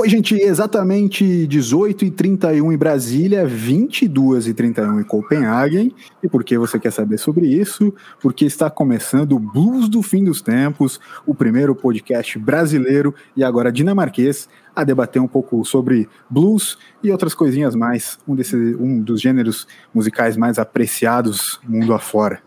Oi, gente, exatamente 18 e 31 em Brasília, 22 e 31 em Copenhague. E por que você quer saber sobre isso? Porque está começando o Blues do Fim dos Tempos, o primeiro podcast brasileiro e agora dinamarquês a debater um pouco sobre blues e outras coisinhas mais, um, desse, um dos gêneros musicais mais apreciados mundo afora.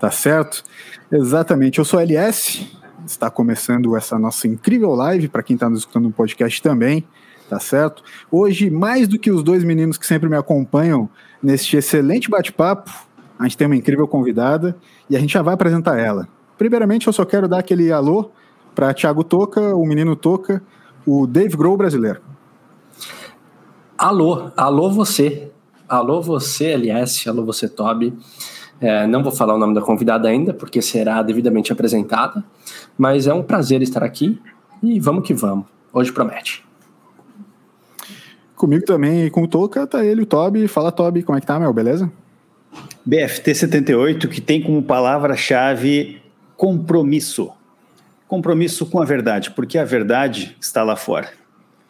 Tá certo? Exatamente, eu sou LS, está começando essa nossa incrível live, para quem está nos escutando no podcast também, tá certo? Hoje, mais do que os dois meninos que sempre me acompanham neste excelente bate-papo, a gente tem uma incrível convidada e a gente já vai apresentar ela. Primeiramente, eu só quero dar aquele alô para Thiago Toca, o menino Toca, o Dave Grohl brasileiro. Alô, alô você. Alô você, LS, alô você, Toby. É, não vou falar o nome da convidada ainda, porque será devidamente apresentada, mas é um prazer estar aqui e vamos que vamos. Hoje promete. Comigo também, com o Toca, tá ele, o Toby. Fala, Toby, como é que tá, meu? Beleza? BFT 78, que tem como palavra-chave compromisso. Compromisso com a verdade, porque a verdade está lá fora.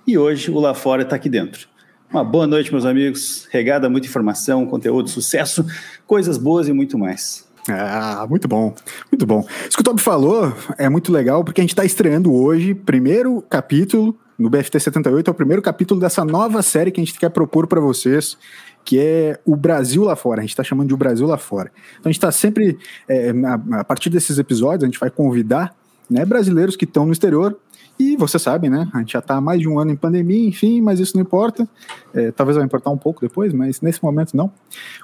E hoje o lá fora está aqui dentro. Uma boa noite, meus amigos. Regada, muita informação, conteúdo, sucesso, coisas boas e muito mais. Ah, muito bom, muito bom. Isso que o Toby falou é muito legal porque a gente está estreando hoje, primeiro capítulo no BFT 78, é o primeiro capítulo dessa nova série que a gente quer propor para vocês, que é o Brasil lá fora. A gente está chamando de o Brasil lá fora. Então a gente está sempre, é, a, partir desses episódios, a gente vai convidar né, brasileiros que estão no exterior e você sabe, né? A gente já está há mais de um ano em pandemia, enfim, mas isso não importa. É, talvez vai importar um pouco depois, mas nesse momento não.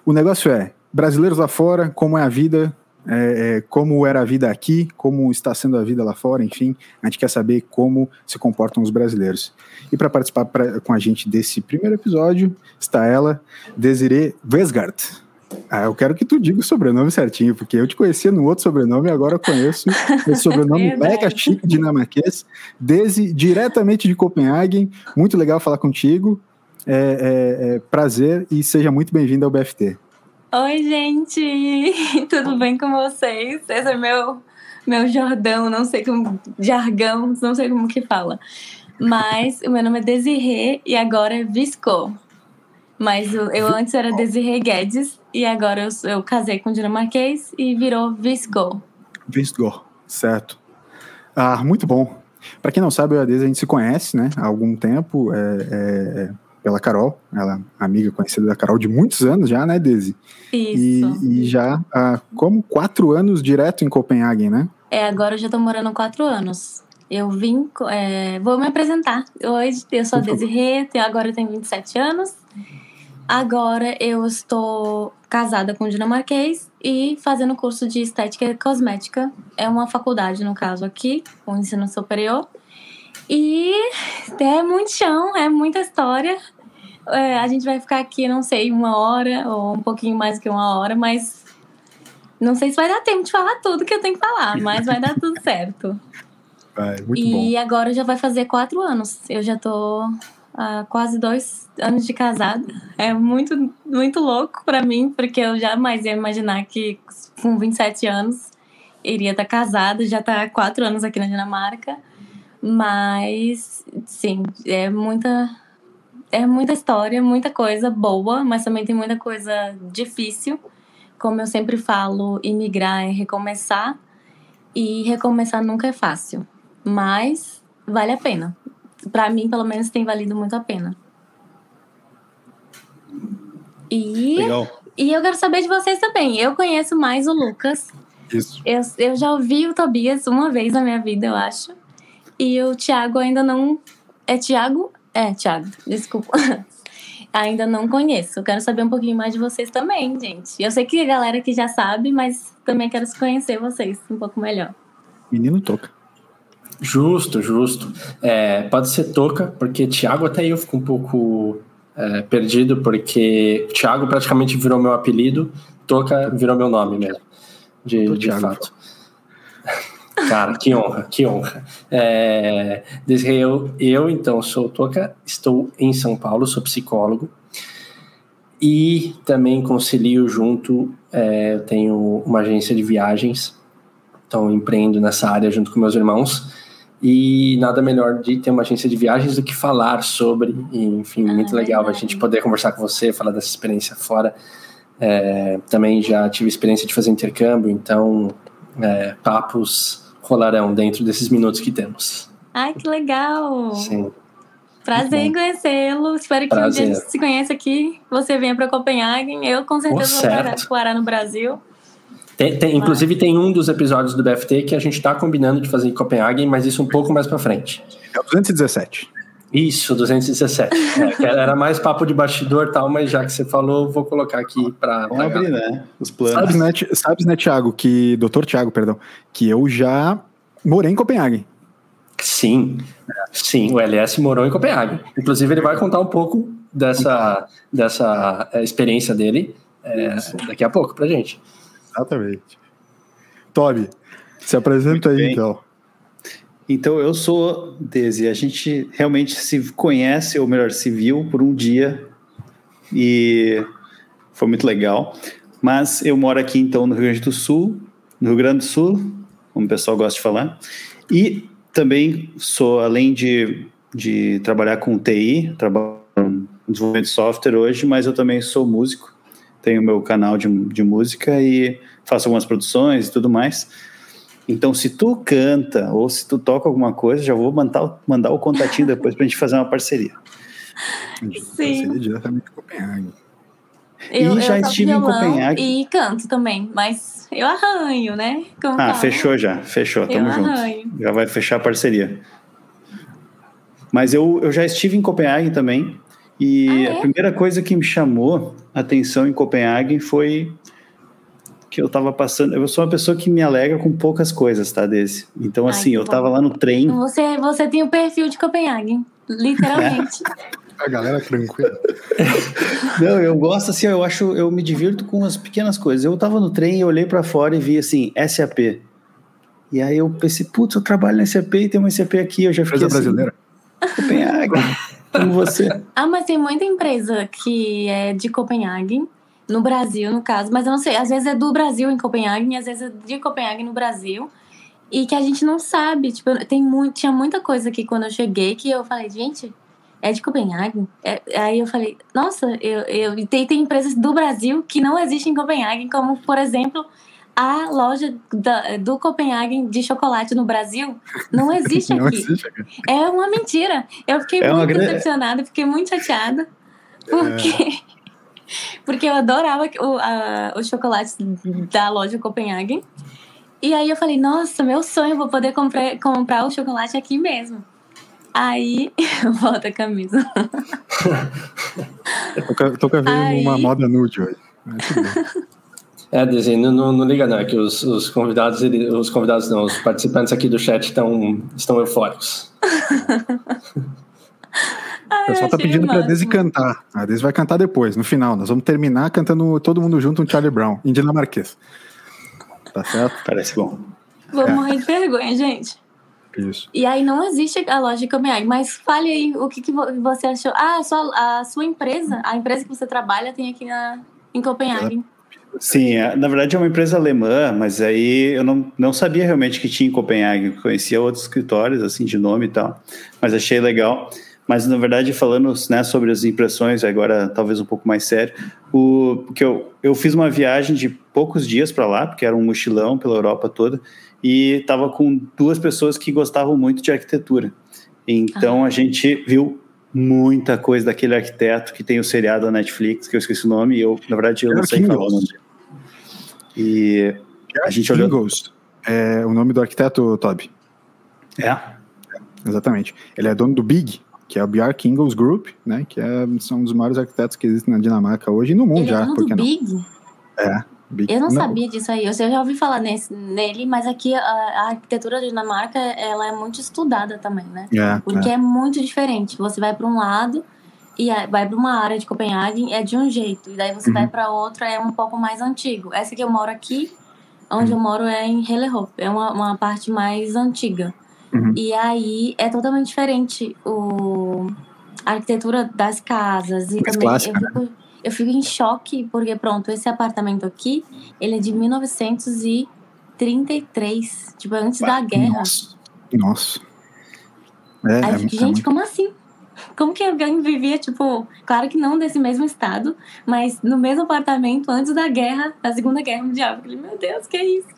O negócio é: brasileiros lá fora, como é a vida, é, é, como era a vida aqui, como está sendo a vida lá fora, enfim, a gente quer saber como se comportam os brasileiros. E para participar pra, com a gente desse primeiro episódio está ela, Desiree Vesgart. Ah, eu quero que tu diga o sobrenome certinho, porque eu te conhecia no outro sobrenome e agora eu conheço o sobrenome mega chique dinamarquês, desde, diretamente de Copenhague. Muito legal falar contigo. É, é, é prazer e seja muito bem-vindo ao BFT. Oi, gente! Tudo bem com vocês? Esse é meu, meu Jordão, não sei como. Jargão, não sei como que fala. Mas o meu nome é Desirê e agora é Visco. Mas eu, eu antes era Desirê Guedes e agora eu, eu casei com o dinamarquês e virou Visgo. Visgo, certo. Ah, muito bom. Para quem não sabe, eu e a Desi a gente se conhece, né, há algum tempo, é, é, é, pela Carol, ela é amiga conhecida da Carol de muitos anos já, né, Desi? Isso. E, e já há como quatro anos direto em Copenhague, né? É, agora eu já tô morando quatro anos. Eu vim, é, vou me apresentar. Hoje eu sou a Desirê, agora eu tenho 27 anos. Agora eu estou casada com um dinamarquês e fazendo curso de estética e cosmética. É uma faculdade, no caso, aqui, o ensino superior. E é muito chão, é muita história. É, a gente vai ficar aqui, não sei, uma hora ou um pouquinho mais que uma hora, mas não sei se vai dar tempo de falar tudo que eu tenho que falar, mas vai dar tudo certo. Vai, muito e bom. agora já vai fazer quatro anos. Eu já tô há quase dois anos de casada. É muito, muito louco para mim, porque eu jamais ia imaginar que com 27 anos iria estar casada, já está há quatro anos aqui na Dinamarca. Mas, sim, é muita, é muita história, muita coisa boa, mas também tem muita coisa difícil. Como eu sempre falo, imigrar é recomeçar, e recomeçar nunca é fácil, mas vale a pena para mim, pelo menos, tem valido muito a pena. E, Legal. e eu quero saber de vocês também. Eu conheço mais o Lucas. Isso. Eu, eu já ouvi o Tobias uma vez na minha vida, eu acho. E o Thiago ainda não. É Thiago? É, Thiago, desculpa. ainda não conheço. Eu quero saber um pouquinho mais de vocês também, gente. Eu sei que a galera que já sabe, mas também quero conhecer vocês um pouco melhor. Menino toca. Justo, justo. É, pode ser Toca, porque Thiago até eu fico um pouco é, perdido, porque Thiago praticamente virou meu apelido, Toca virou meu nome mesmo, de, de fato. Cara, que honra, que honra. É, eu, eu, então, sou Toca, estou em São Paulo, sou psicólogo, e também concilio junto, é, eu tenho uma agência de viagens, então empreendo nessa área junto com meus irmãos, E nada melhor de ter uma agência de viagens do que falar sobre. E, enfim, Ah, muito é legal a verdade. gente poder conversar com você, falar dessa experiência fora. É, também já tive experiência de fazer intercâmbio, então é, papos rolarão dentro desses minutos que temos. Ai, que legal! Sim. Prazer em conhecê-lo. Espero que um Prazer. dia a gente se conheça aqui. Você venha para Copenhague. Eu com certeza vou parar, certo. parar no Brasil. Tem- tem- inclusive, tem um dos episódios do BFT que a gente está combinando de fazer em Copenhague, mas isso um pouco mais para frente. É o 217. Isso, 217. É, era mais papo de bastidor e tal, mas já que você falou, vou colocar aqui para. Vamos abrir, né? Os planos. Sabes, né, sabes, né, Thiago, que, doutor Thiago, perdão, que eu já morei em Copenhague. Sim, sim, o LS morou em Copenhague. Inclusive, ele vai contar um pouco dessa, dessa é, experiência dele é, daqui a pouco pra gente. Exatamente. Toby, se apresenta aí, então. Então, eu sou Desi. A gente realmente se conhece, ou melhor, se viu por um dia e foi muito legal. Mas eu moro aqui, então, no Rio Grande do Sul, no Rio Grande do Sul, como o pessoal gosta de falar. E também sou, além de, de trabalhar com TI, trabalho com desenvolvimento de software hoje, mas eu também sou músico. Tenho meu canal de, de música e faço algumas produções e tudo mais. Então, se tu canta ou se tu toca alguma coisa, já vou mandar, mandar o contatinho depois pra gente fazer uma parceria. Sim. Seria diretamente de Copenhague. Eu, E já eu estive em Copenhague. E canto também, mas eu arranho, né? Como Ah, fala. fechou já, fechou, Eu tamo junto. arranho. Já vai fechar a parceria. Mas eu, eu já estive em Copenhague também. E Ah, é? a primeira coisa que me chamou a atenção em Copenhague foi que eu tava passando. Eu sou uma pessoa que me alegra com poucas coisas, tá? Desse. Então, Ai, assim, eu bom. tava lá no trem. Você, você tem o perfil de Copenhague, literalmente. A galera tranquila. Não, eu gosto assim, eu acho, eu me divirto com as pequenas coisas. Eu tava no trem, eu olhei pra fora e vi assim, SAP. E aí eu pensei, putz, eu trabalho na SAP e tem uma SAP aqui, eu já fiquei Empresa assim, brasileira. Copenhague, como você. ah, mas tem muita empresa que é de Copenhague, no Brasil, no caso, mas eu não sei, às vezes é do Brasil em Copenhague, e às vezes é de Copenhague no Brasil. E que a gente não sabe, tipo, tem muito, tinha muita coisa aqui quando eu cheguei que eu falei, gente, é de Copenhague? É- aí eu falei, nossa, eu, eu tem, tem empresas do Brasil que não existem em Copenhague, como, por exemplo, a loja da- do Copenhague de chocolate no Brasil não existe Não aqui. existe aqui. É uma mentira. Eu fiquei É muito grande- decepcionada, fiquei muito chateada. Porque, porque eu adorava o, a, os chocolates da loja Copenhague. E aí eu falei, nossa, meu sonho, eu vou poder comprar, comprar o chocolate aqui mesmo. Aí, volta a camisa. Tô, com- tô com a ver uma moda nude hoje. É, Desi, não, não, não liga não, é que os, os convidados, ele- os convidados não, os participantes aqui do chat estão, estão eufóricos. O pessoal tá pedindo pra máximo. Desi cantar. A Desi vai cantar depois, no final. Nós vamos terminar cantando todo mundo junto um Charlie Brown, em dinamarquês. Tá certo? Parece bom. Vou É. morrer de vergonha, gente. Isso. E aí não existe a loja de Copenhague, mas fale aí o que, que vo- você achou. Ah, a sua, a sua empresa, a empresa que você trabalha tem aqui na, em Copenhague. Sim, é- na verdade é uma empresa alemã, mas aí eu não, não sabia realmente que tinha em Copenhague. Conhecia outros escritórios, assim, de nome e tal, mas achei legal. Mas, na verdade, falando né, sobre as impressões, agora talvez um pouco mais sério, o, porque eu, eu fiz uma viagem de poucos dias para lá, porque era um mochilão pela Europa toda, e estava com duas pessoas que gostavam muito de arquitetura. Então, a gente viu muita coisa daquele arquiteto que tem o seriado da Netflix, que eu esqueci o nome, e eu, na verdade, eu não sei falar o nome dele. E a gente olhou. Ingalls é o nome do arquiteto, Toby. É, Exatamente. Ele é dono do Big, que é o Bjark Ingalls Group, né? Que é, são um dos maiores arquitetos que existem na Dinamarca hoje e no mundo Ele é já, dono por do não? Big? Big. Eu não, sabia disso aí. Eu já ouvi falar nesse, nele, mas aqui a, a arquitetura da Dinamarca ela é muito estudada também, né? É, Porque é, muito diferente. Você vai para um lado e aí vai para uma área de Copenhague é de um jeito, e daí você Uhum. vai para outra é um pouco mais antigo. Essa que eu moro aqui, onde Uhum. eu moro é em Hellerup, é uma, uma parte mais antiga. Uhum. E aí é totalmente diferente o a arquitetura das casas e Mais também clássica, eu fico, eu fico em choque porque pronto, esse apartamento aqui, ele é de 1933, tipo antes da guerra. Nossa. Nossa. É, Aí eu fiquei, é, gente, como assim? Como que alguém vivia, tipo, claro que não desse mesmo estado, mas no mesmo apartamento antes da guerra, da Segunda Guerra Mundial. Eu falei, meu Deus, que é isso?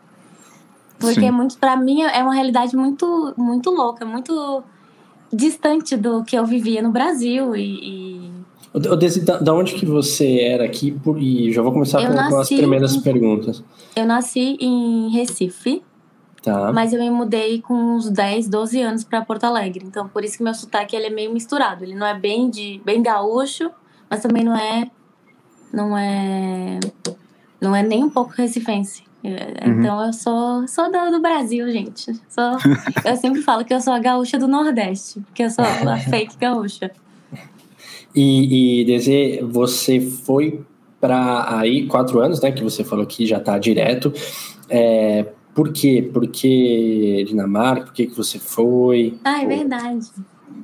Porque Sim. é muito, pra mim, é uma realidade muito, muito louca, muito distante do que eu vivia no Brasil e... e... Desi, da, da, onde que você era aqui? Por, e já vou começar eu com, nasci, as primeiras perguntas. Eu nasci em Recife, Tá. Mas eu me mudei com uns 10, 12 anos para Porto Alegre. Então, por isso que meu sotaque ele é meio misturado. Ele não é bem de bem gaúcho, mas também não é não é não é nem um pouco recifense. É, uhum. Então eu sou sou do, do Brasil, gente. Sou, eu sempre falo que eu sou a gaúcha do Nordeste, porque eu sou a fake gaúcha. E, e Dezê, você foi para aí quatro anos, né? Que você falou que já está direto. É, por quê? Porque Dinamarca? Por que, que você foi? Ah, é verdade.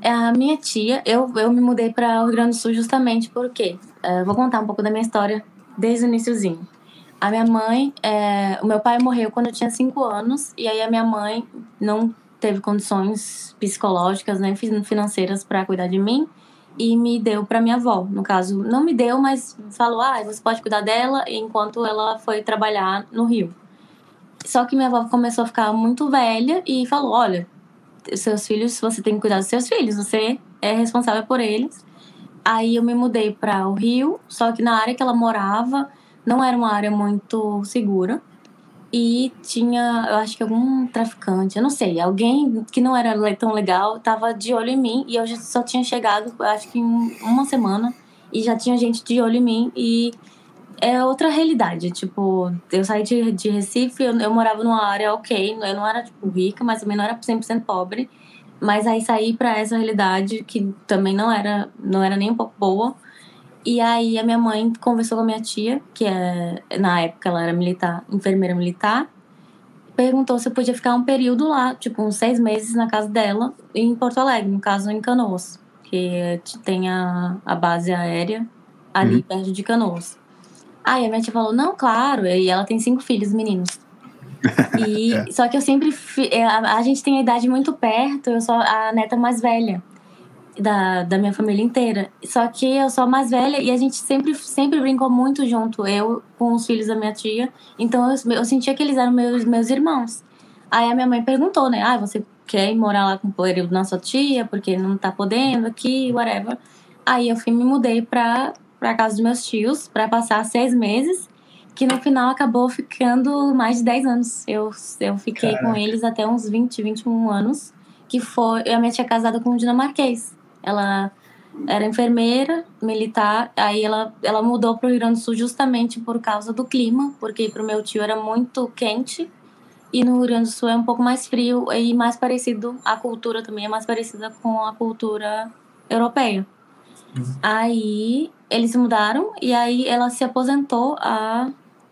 É a minha tia, eu, eu me mudei para o Rio Grande do Sul justamente porque. Uh, vou contar um pouco da minha história desde o iníciozinho. A minha mãe, é, o meu pai morreu quando eu tinha 5 anos, e aí a minha mãe não teve condições psicológicas nem financeiras para cuidar de mim e me deu para minha avó. No caso, não me deu, mas falou: ah, você pode cuidar dela enquanto ela foi trabalhar no Rio. Só que minha avó começou a ficar muito velha e falou: olha, seus filhos, você tem que cuidar dos seus filhos, você é responsável por eles. Aí eu me mudei para o Rio, só que na área que ela morava não era uma área muito segura. E tinha, eu acho que algum traficante, eu não sei, alguém que não era tão legal tava de olho em mim e eu só tinha chegado, acho que em uma semana, e já tinha gente de olho em mim e é outra realidade. Tipo, eu saí de, de Recife, eu, eu morava numa área ok, eu não era, tipo, rica, mas também não era 100% pobre. Mas aí saí para essa realidade que também não era, não era nem um pouco boa. E aí a minha mãe conversou com a minha tia, que é, na época ela era militar, enfermeira militar, perguntou se eu podia ficar um período lá, tipo uns seis meses na casa dela, em Porto Alegre, no caso em Canoas, que tem a, a base aérea ali uhum. perto de Canoas. Aí a minha tia falou, não, claro. E ela tem cinco filhos meninos. E, é. Só que eu sempre. É, a, a, gente tem a idade muito perto, eu sou a neta mais velha da, da minha família inteira. Só que eu sou a mais velha e a gente sempre, sempre brincou muito junto, eu com os filhos da minha tia. Então eu, eu sentia que eles eram meus, meus irmãos. Aí a minha mãe perguntou, né? Ah, você quer ir morar lá com o período da sua tia, porque não tá podendo aqui, whatever. Aí eu fui, me mudei pra, para casa dos meus tios para passar seis meses, que no final acabou ficando mais de 10 anos. Eu, eu fiquei Caraca. com eles até uns 20, 21 anos, que foi. A minha tia casada com um dinamarquês. Ela era enfermeira, militar, aí ela, ela mudou para o Rio Grande do Sul justamente por causa do clima, porque para o meu tio era muito quente e no Rio Grande do Sul é um pouco mais frio e mais parecido, a cultura também é mais parecida com a cultura europeia. Uhum. Aí eles se mudaram e aí ela se aposentou há,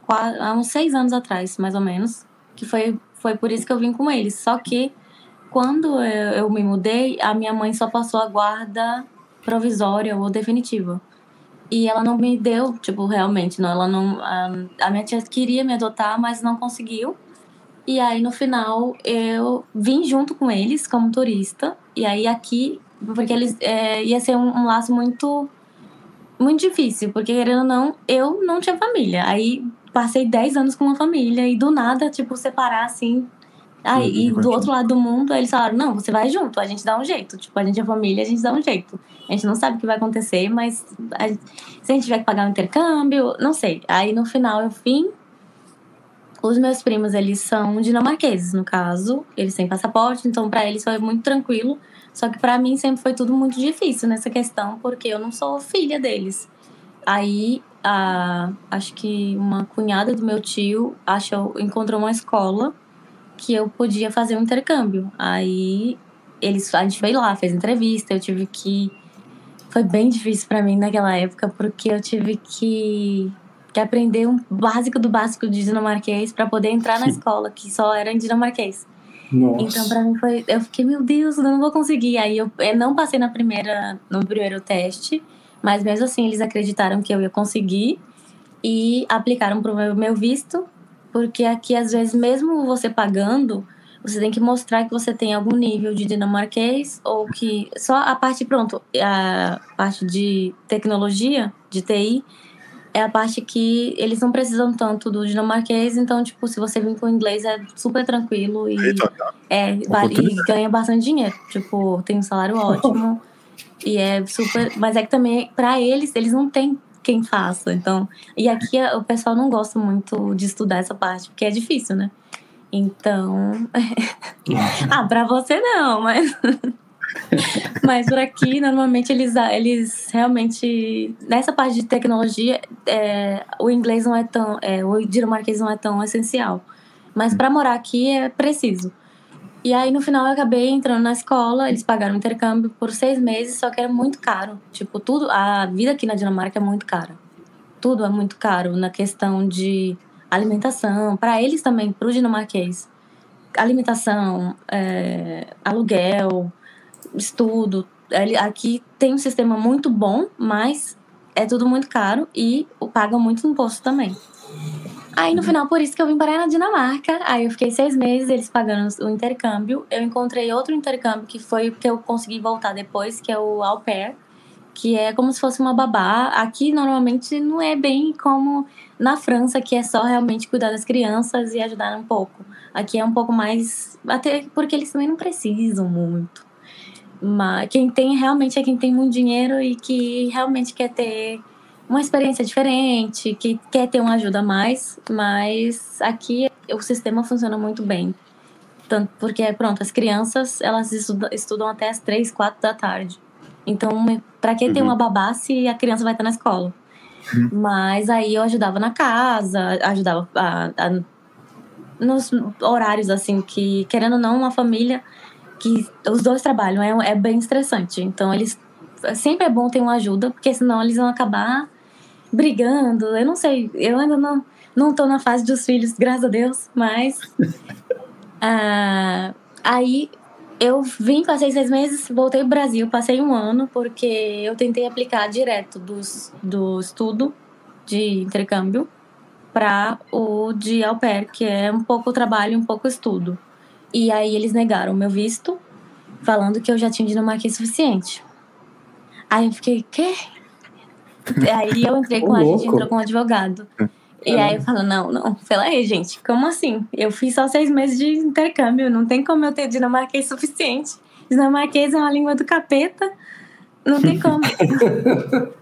há uns seis anos atrás, mais ou menos. Que foi, foi por isso que eu vim com eles. Só que quando eu, eu me mudei, a minha mãe só passou a guarda provisória ou definitiva. E ela não me deu, tipo, realmente, não. Ela não. A, a minha tia queria me adotar, mas não conseguiu. E aí, no final, eu vim junto com eles como turista. E aí, aqui, porque eles. É, ia ser um, um laço muito muito difícil, porque querendo ou não, eu não tinha família. Aí passei 10 anos com uma família e do nada, tipo, separar assim. Aí, e do outro lado do mundo, eles falaram: não, você vai junto, a gente dá um jeito. Tipo, a gente é família, a gente dá um jeito. A gente não sabe o que vai acontecer, mas a gente, se a gente tiver que pagar um intercâmbio, não sei. Aí no final eu vim. Os meus primos, eles são dinamarqueses, no caso. Eles têm passaporte, então para eles foi muito tranquilo só que para mim sempre foi tudo muito difícil nessa questão, porque eu não sou filha deles. Aí, a, acho que uma cunhada do meu tio achou, encontrou uma escola que eu podia fazer um intercâmbio. Aí eles, a gente foi lá, fez entrevista, eu tive que. Foi bem difícil para mim naquela época, porque eu tive que, que aprender um básico do básico de dinamarquês para poder entrar na escola, que só era em dinamarquês. Nossa. Então, pra mim foi. Eu fiquei, meu Deus, eu não vou conseguir. Aí eu, eu não passei na primeira, no primeiro teste, mas mesmo assim eles acreditaram que eu ia conseguir e aplicaram pro meu, meu visto, porque aqui às vezes, mesmo você pagando, você tem que mostrar que você tem algum nível de dinamarquês ou que só a parte pronto, a parte de tecnologia, de TI, é a parte que eles não precisam tanto do dinamarquês, então tipo, se você vir com inglês é super tranquilo e é, e ganha bastante dinheiro. Tipo, tem um salário ótimo e é super, mas é que também para eles, eles não têm quem faça. Então, e aqui o pessoal não gosta muito de estudar essa parte, porque é difícil, né? Então. ah, pra você não, mas. mas por aqui, normalmente, eles, eles realmente. Nessa parte de tecnologia, é, o inglês não é tão. É, o dinamarquês não é tão essencial. Mas para morar aqui é preciso. E aí, no final, eu acabei entrando na escola. Eles pagaram intercâmbio por seis meses, só que era muito caro. Tipo, tudo. A vida aqui na Dinamarca é muito cara. Tudo é muito caro na questão de alimentação, para eles também, para o dinamarquês. Alimentação, é, aluguel, estudo. Aqui tem um sistema muito bom, mas é tudo muito caro e pagam muito imposto também. Aí no final, por isso que eu vim parar na Dinamarca. Aí eu fiquei seis meses, eles pagando o intercâmbio. Eu encontrei outro intercâmbio que foi que eu consegui voltar depois, que é o au pair que é como se fosse uma babá. Aqui normalmente não é bem como na França, que é só realmente cuidar das crianças e ajudar um pouco. Aqui é um pouco mais. Até porque eles também não precisam muito. Mas quem tem realmente é quem tem muito dinheiro e que realmente quer ter uma experiência diferente, que quer ter uma ajuda a mais. Mas aqui o sistema funciona muito bem. Tanto porque, pronto, as crianças elas estudam, estudam até as três, quatro da tarde. Então, para que uhum. ter uma babá se a criança vai estar na escola? Uhum. Mas aí eu ajudava na casa, ajudava a, a, nos horários, assim, que, querendo ou não, uma família que os dois trabalham é, é bem estressante. Então, eles. Sempre é bom ter uma ajuda, porque senão eles vão acabar brigando. Eu não sei, eu ainda não, não tô na fase dos filhos, graças a Deus, mas. uh, aí eu vim, passei seis meses, voltei pro Brasil, passei um ano, porque eu tentei aplicar direto dos, do estudo de intercâmbio para o de au pair, que é um pouco trabalho, um pouco estudo. E aí eles negaram o meu visto, falando que eu já tinha dinamarquês suficiente. Aí eu fiquei, quê? aí eu entrei com a gente entrou com um advogado. E aí eu falo, não, não, pela aí, gente, como assim? Eu fiz só seis meses de intercâmbio, não tem como eu ter dinamarquês suficiente. Dinamarquês é uma língua do capeta, não tem como.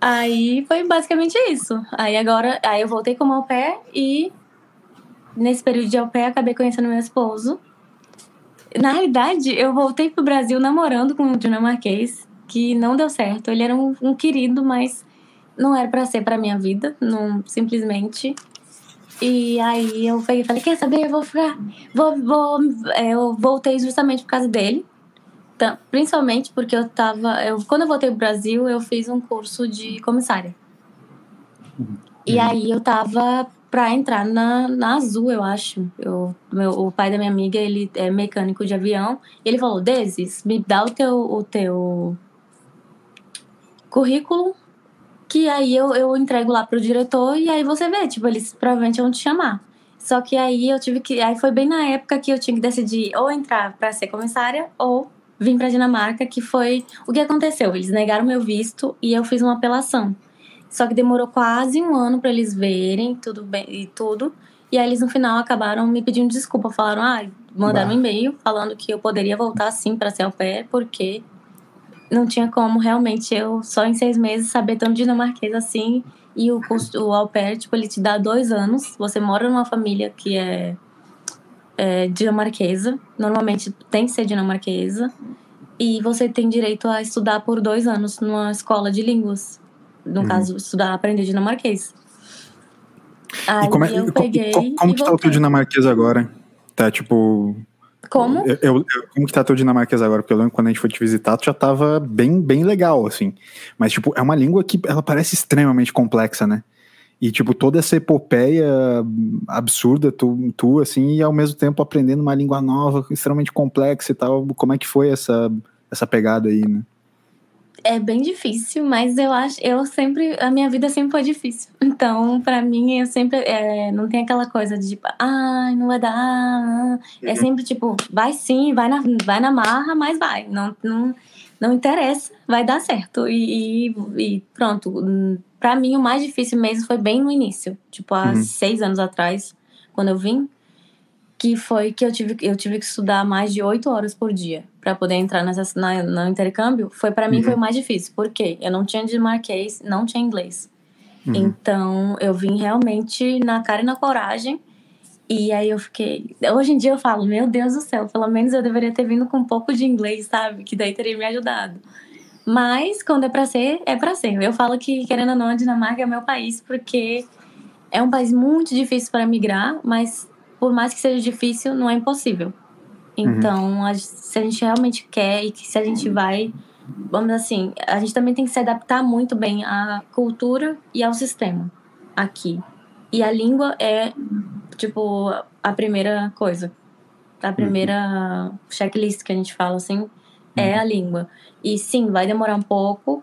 aí foi basicamente isso. Aí agora, aí eu voltei como au pair e nesse período de au pair acabei conhecendo meu esposo. Na realidade, eu voltei pro Brasil namorando com um dinamarquês, que não deu certo. Ele era um, um querido, mas não era para ser para minha vida, não simplesmente. E aí eu falei, quer saber, eu vou ficar, vou, vou, é, eu voltei justamente por causa dele. Então, principalmente porque eu tava, eu, quando eu voltei pro Brasil, eu fiz um curso de comissária. Uhum. E aí eu tava para entrar na, na Azul, eu acho. Eu, meu, o pai da minha amiga, ele é mecânico de avião. E ele falou, Desis, me dá o teu, o teu currículo que aí eu, eu entrego lá pro diretor e aí você vê, tipo, eles provavelmente vão te chamar. Só que aí eu tive que. Aí foi bem na época que eu tinha que decidir ou entrar para ser comissária ou vir para Dinamarca, que foi o que aconteceu. Eles negaram meu visto e eu fiz uma apelação. Só que demorou quase um ano para eles verem tudo bem e tudo. E aí eles no final acabaram me pedindo desculpa, falaram: "Ah, mandaram bah. um e-mail falando que eu poderia voltar sim para ser au pair, porque não tinha como realmente eu, só em seis meses, saber tanto dinamarquês assim. E o curso, o au pair, tipo, ele te dá dois anos. Você mora numa família que é, é dinamarquesa. Normalmente tem que ser dinamarquesa. E você tem direito a estudar por dois anos numa escola de línguas. No uhum. caso, estudar, aprender dinamarquês. Aí e como é, eu peguei. Como, como que tá o teu dinamarquês agora? Tá, tipo, como? Eu, eu, como que tá teu dinamarquês agora? Porque eu lembro quando a gente foi te visitar, tu já tava bem, bem legal, assim. Mas, tipo, é uma língua que ela parece extremamente complexa, né? E, tipo, toda essa epopeia absurda, tu, tu, assim, e ao mesmo tempo aprendendo uma língua nova, extremamente complexa e tal. Como é que foi essa, essa pegada aí, né? É bem difícil, mas eu acho, eu sempre, a minha vida sempre foi difícil. Então, para mim, eu sempre, é, não tem aquela coisa de tipo, ai, ah, não vai dar. É uhum. sempre tipo, vai sim, vai na, vai na marra, mas vai. Não, não, não interessa, vai dar certo. E, e, e pronto. Para mim, o mais difícil mesmo foi bem no início, tipo, há uhum. seis anos atrás, quando eu vim que foi que eu tive, eu tive que estudar mais de oito horas por dia para poder entrar nessa, na, no intercâmbio. Foi para mim uhum. foi o mais difícil, porque eu não tinha dinamarquês, não tinha inglês. Uhum. Então eu vim realmente na cara e na coragem. E aí eu fiquei. Hoje em dia eu falo, meu Deus do céu, pelo menos eu deveria ter vindo com um pouco de inglês, sabe? Que daí teria me ajudado. Mas quando é para ser, é para ser. Eu falo que, querendo ou não, a Dinamarca é meu país, porque é um país muito difícil para migrar, mas por mais que seja difícil, não é impossível. Então, uhum. a, se a gente realmente quer e que se a gente vai, vamos assim, a gente também tem que se adaptar muito bem à cultura e ao sistema aqui. E a língua é, tipo, a primeira coisa. A primeira uhum. checklist que a gente fala, assim, uhum. é a língua. E sim, vai demorar um pouco,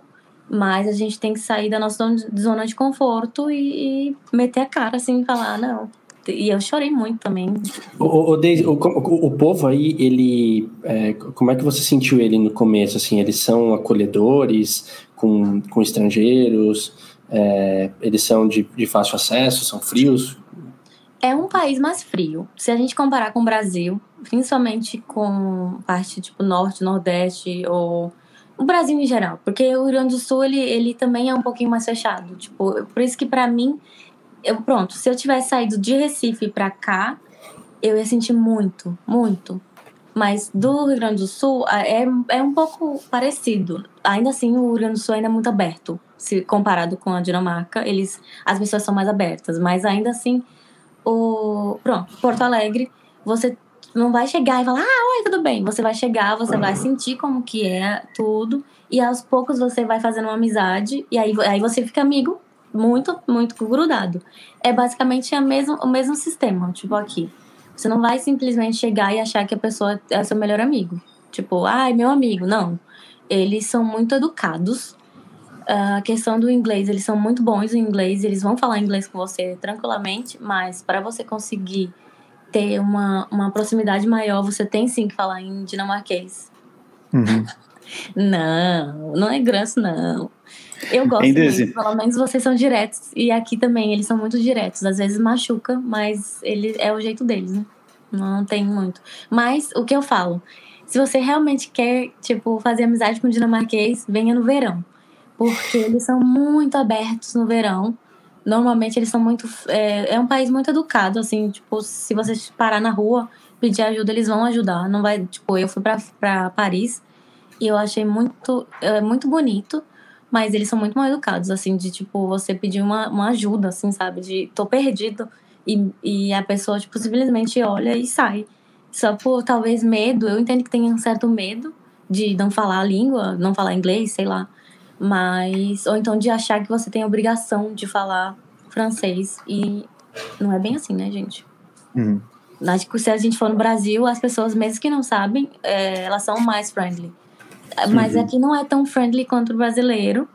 mas a gente tem que sair da nossa zona de conforto e, e meter a cara, assim, e falar, não, e eu chorei muito também. O, o, o, o, povo aí, ele. É, como é que você sentiu ele no começo? Assim, eles são acolhedores com, com estrangeiros? É, eles são de, de fácil acesso? São frios? É um país mais frio. Se a gente comparar com o Brasil, principalmente com parte tipo norte, nordeste ou o Brasil em geral, porque o Rio Grande do Sul ele, ele também é um pouquinho mais fechado. Tipo, por isso que para mim eu pronto, se eu tivesse saído de Recife para cá, eu ia sentir muito, muito. Mas do Rio Grande do Sul é, é um pouco parecido. Ainda assim, o Rio Grande do Sul ainda é muito aberto. Se comparado com a Dinamarca, eles, as pessoas são mais abertas. Mas ainda assim, o pronto, Porto Alegre, você não vai chegar e falar, ah, oi, tudo bem. Você vai chegar, você vai sentir como que é tudo. E aos poucos você vai fazendo uma amizade. E aí, aí você fica amigo muito, muito grudado. É basicamente a mesmo, o mesmo sistema, tipo aqui. Você não vai simplesmente chegar e achar que a pessoa é seu melhor amigo. Tipo, ai, meu amigo. Não. Eles são muito educados. A questão do inglês, eles são muito bons em inglês, eles vão falar inglês com você tranquilamente, mas para você conseguir ter uma, uma proximidade maior, você tem sim que falar em dinamarquês. Uhum. não, não é grosso, não. Eu gosto muito, pelo menos vocês são diretos. E aqui também, eles são muito diretos. Às vezes machuca, mas ele é o jeito deles, né? Não tem muito. Mas o que eu falo, se você realmente quer, tipo, fazer amizade com o dinamarquês, venha no verão. Porque eles são muito abertos no verão. Normalmente eles são muito. É, é um país muito educado, assim, tipo, se você parar na rua, pedir ajuda, eles vão ajudar. Não vai, tipo, eu fui pra, pra Paris e eu achei muito, é, muito bonito mas eles são muito mal educados, assim, de tipo, você pedir uma, uma ajuda, assim, sabe? De tô perdido. E, e a pessoa, tipo, simplesmente olha e sai. Só por talvez medo, eu entendo que tem um certo medo de não falar a língua, não falar inglês, sei lá. Mas. Ou então de achar que você tem a obrigação de falar francês. E não é bem assim, né, gente? Uhum. Acho que se a gente for no Brasil, as pessoas, mesmo que não sabem, é, elas são mais friendly. Mas aqui não é tão friendly quanto o brasileiro.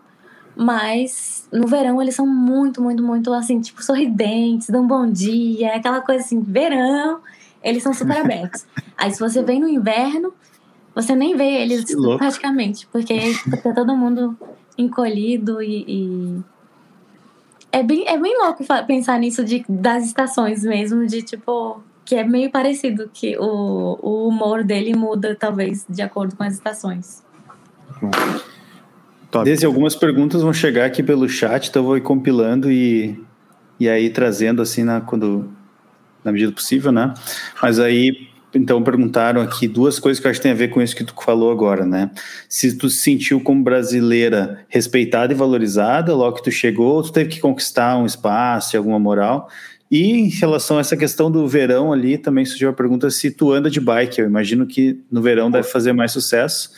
Mas no verão eles são muito, muito, muito assim, tipo, sorridentes, dão bom dia, aquela coisa assim, verão, eles são super abertos. Aí se você vem no inverno, você nem vê eles praticamente, porque tá todo mundo encolhido e, e, É, bem, é bem louco pensar nisso de, das estações mesmo, de tipo. Que é meio parecido, que o, o humor dele muda, talvez, de acordo com as estações. Desde algumas perguntas vão chegar aqui pelo chat, então eu vou ir compilando e, e aí trazendo assim na, quando, na medida possível, né? Mas aí, então perguntaram aqui duas coisas que eu acho que tem a ver com isso que tu falou agora, né? Se tu se sentiu como brasileira respeitada e valorizada logo que tu chegou, tu teve que conquistar um espaço alguma moral. E em relação a essa questão do verão ali, também surgiu a pergunta se tu anda de bike. Eu imagino que no verão deve fazer mais sucesso.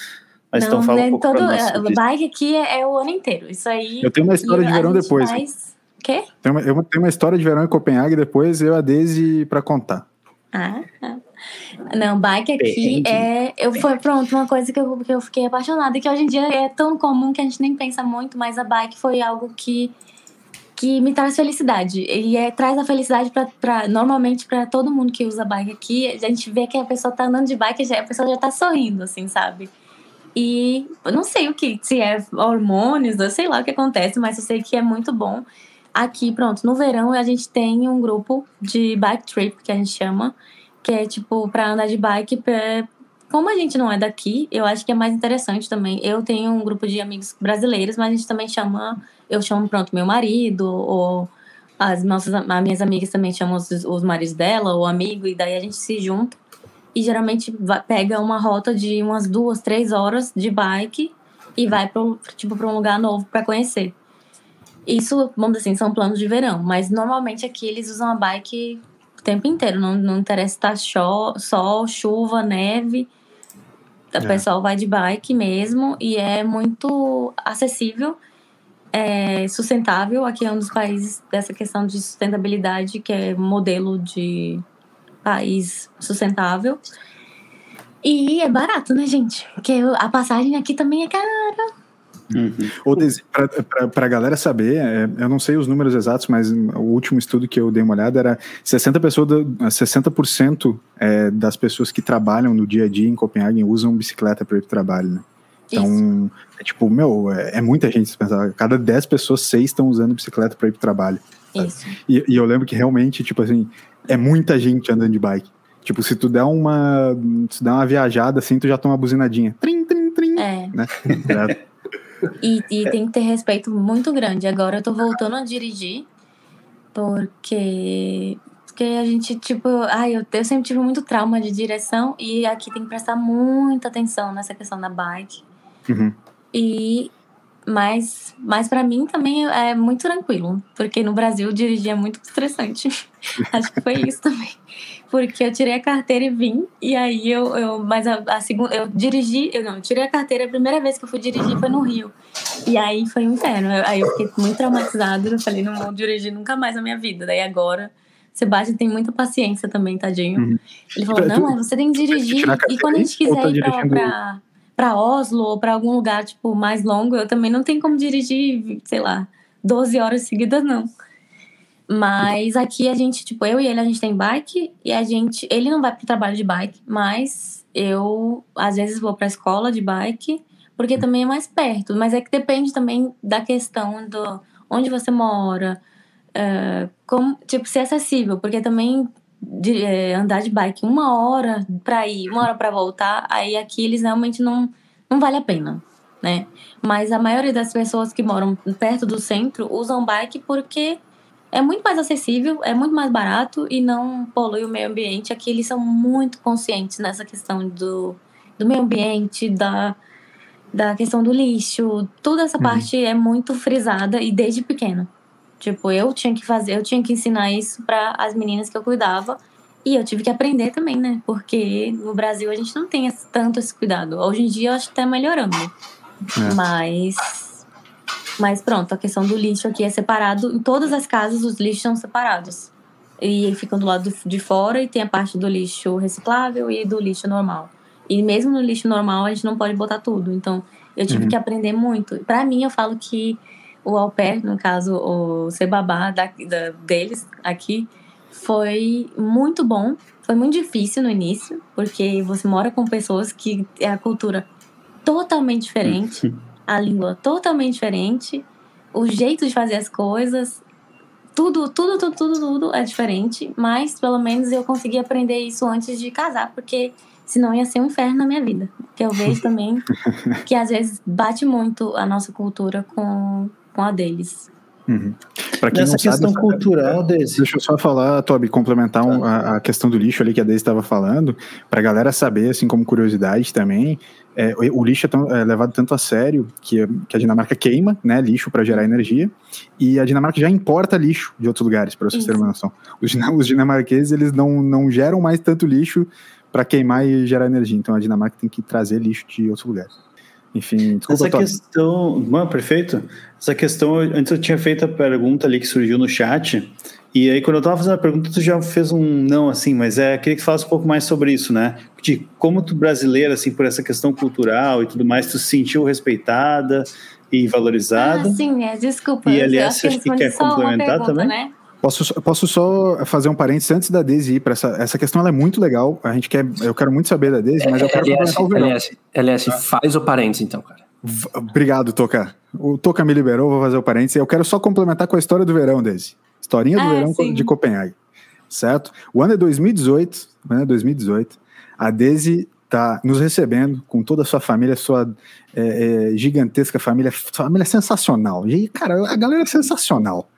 Mas não, então fala um pouco todo, nós Bike aqui é, é, o ano inteiro. Isso aí. Eu tenho uma história de verão depois. Faz... Quê? Tem uma, eu tenho uma história de verão em Copenhague depois, eu a Daisy para contar. Ah. Não, bike aqui é. Eu, foi pronto, uma coisa que eu, que eu fiquei apaixonada, e que hoje em dia é tão comum que a gente nem pensa muito, mas a bike foi algo que, que me traz felicidade. E é, traz a felicidade para normalmente para todo mundo que usa bike aqui. A gente vê que a pessoa tá andando de bike, a pessoa já tá sorrindo, assim, sabe? E eu não sei o que, se é hormônios, eu sei lá o que acontece, mas eu sei que é muito bom. Aqui, pronto, no verão a gente tem um grupo de bike trip, que a gente chama, que é tipo para andar de bike. Pra... Como a gente não é daqui, eu acho que é mais interessante também. Eu tenho um grupo de amigos brasileiros, mas a gente também chama, eu chamo pronto meu marido ou as nossas as minhas amigas também chamam os, os maridos dela ou amigo e daí a gente se junta e geralmente vai, pega uma rota de umas duas, três horas de bike e vai para tipo para um lugar novo para conhecer. Isso, vamos dizer assim, são planos de verão, mas normalmente aqui eles usam a bike o tempo inteiro. Não, não interessa estar tá sol, chuva, neve. O é. pessoal vai de bike mesmo e é muito acessível, é sustentável. Aqui é um dos países dessa questão de sustentabilidade, que é modelo de país sustentável. E é barato, né, gente? Porque a passagem aqui também é cara. Uhum. Para a galera saber, é, eu não sei os números exatos, mas o último estudo que eu dei uma olhada era 60%, pessoas, 60% é, das pessoas que trabalham no dia a dia em Copenhague usam bicicleta para ir para o trabalho. Né? Então, é tipo, meu, é, é, muita gente. Se pensar, cada 10 pessoas, 6 estão usando bicicleta para ir para o trabalho. Isso. E, e eu lembro que realmente, tipo assim, é muita gente andando de bike. Tipo, se tu der uma, se der uma viajada assim, tu já toma uma buzinadinha. Trim, trim, trim. É. Né? E, e tem que ter respeito muito grande. Agora eu tô voltando a dirigir, porque porque a gente, tipo, ai, eu, eu sempre tive muito trauma de direção e aqui tem que prestar muita atenção nessa questão da bike. Uhum. E mas, mas para mim também é muito tranquilo, porque no Brasil dirigir é muito estressante. Acho que foi isso também. Porque eu tirei a carteira e vim, e aí eu. eu mas a, a segunda. Eu dirigi. Eu não, eu tirei a carteira, a primeira vez que eu fui dirigir foi no Rio. E aí foi um inferno. Aí eu fiquei muito traumatizada. Eu falei, não vou dirigir nunca mais na minha vida. Daí agora. Sebastião tem muita paciência também, tadinho. Uhum. Ele falou: não, mas você tem que dirigir. E quando a gente quiser ir pra, pra para Oslo ou para algum lugar tipo mais longo, eu também não tenho como dirigir, sei lá, 12 horas seguidas não. Mas aqui a gente, tipo, eu e ele a gente tem bike e a gente, ele não vai pro trabalho de bike, mas eu às vezes vou para a escola de bike, porque também é mais perto, mas é que depende também da questão do onde você mora, uh, como, tipo, ser acessível, porque também de, é, andar de bike uma hora para ir, uma hora para voltar, aí aqui eles realmente não, não vale a pena, né? Mas a maioria das pessoas que moram perto do centro usam bike porque é muito mais acessível, é muito mais barato e não polui o meio ambiente. Aqui eles são muito conscientes nessa questão do, do meio ambiente, da, da questão do lixo, toda essa uhum. parte é muito frisada e desde pequeno. Tipo, eu tinha que fazer, eu tinha que ensinar isso para as meninas que eu cuidava. E eu tive que aprender também, né? Porque no Brasil a gente não tem tanto esse cuidado. Hoje em dia eu acho que tá melhorando. É. Mas. Mas pronto, a questão do lixo aqui é separado. Em todas as casas os lixos são separados. E ficam do lado de fora e tem a parte do lixo reciclável e do lixo normal. E mesmo no lixo normal a gente não pode botar tudo. Então eu tive uhum. que aprender muito. Para mim eu falo que o au pair, no caso, o ser babá da, da, deles aqui, foi muito bom. Foi muito difícil no início, porque você mora com pessoas que é a cultura totalmente diferente, a língua totalmente diferente, o jeito de fazer as coisas, tudo, tudo, tudo, tudo, tudo é diferente, mas pelo menos eu consegui aprender isso antes de casar, porque senão ia ser um inferno na minha vida. Que eu vejo também que às vezes bate muito a nossa cultura com, com a deles. Uhum. Para quem Nessa não questão sabe, cultural, Deise. Deixa eu só falar, Toby, complementar um, a, a, questão do lixo ali que a Deise estava falando, para a galera saber, assim como curiosidade também, é, o, o, lixo é, tão, é, levado tanto a sério que, que a Dinamarca queima né, lixo para gerar energia e a Dinamarca já importa lixo de outros lugares, para vocês terem uma noção. Os, os dinamarqueses eles não, não geram mais tanto lixo para queimar e gerar energia, então a Dinamarca tem que trazer lixo de outros lugares. Enfim, desculpa, Essa questão, mano, perfeito. Essa questão, antes eu tinha feito a pergunta ali que surgiu no chat, E aí, quando eu estava fazendo a pergunta, tu já fez um não, assim, mas é, queria que falasse um pouco mais sobre isso, né? De como tu, brasileira, assim, por essa questão cultural e tudo mais, tu se sentiu respeitada e valorizada. Ah, sim, é, desculpa. E, aliás, você que quer complementar pergunta, também? Né? Posso, posso só fazer um parênteses antes da Daisy ir para essa, essa questão, ela é muito legal. A gente quer, eu quero muito saber da Daisy, mas eu quero LS, o LS, LS, faz o parênteses então, cara. Obrigado, Toca. O Toca me liberou, vou fazer o parênteses. Eu quero só complementar com a história do verão, Daisy. Historinha do ah, verão sim. de Copenhague. Certo? O ano é 2018, o ano é 2018. A Daisy tá nos recebendo com toda a sua família, sua é, é, gigantesca família, família sensacional. E, cara, a galera é sensacional,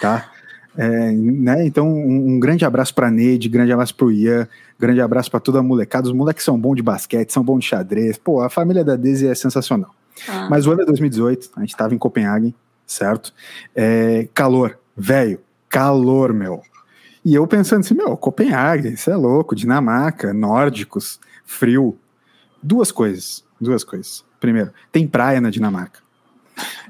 tá? É, né? Então, um, um, grande abraço para Neide, grande abraço para o Ian, grande abraço para toda a molecada. Os moleques são bons de basquete, são bons de xadrez. Pô, a família da Daisy é sensacional. Ah. Mas o ano é 2018, a gente estava em Copenhague, certo? É, calor, velho, calor, meu. E eu pensando assim, meu, Copenhague, isso é louco, Dinamarca, nórdicos, frio. Duas coisas, duas coisas. Primeiro, tem praia na Dinamarca.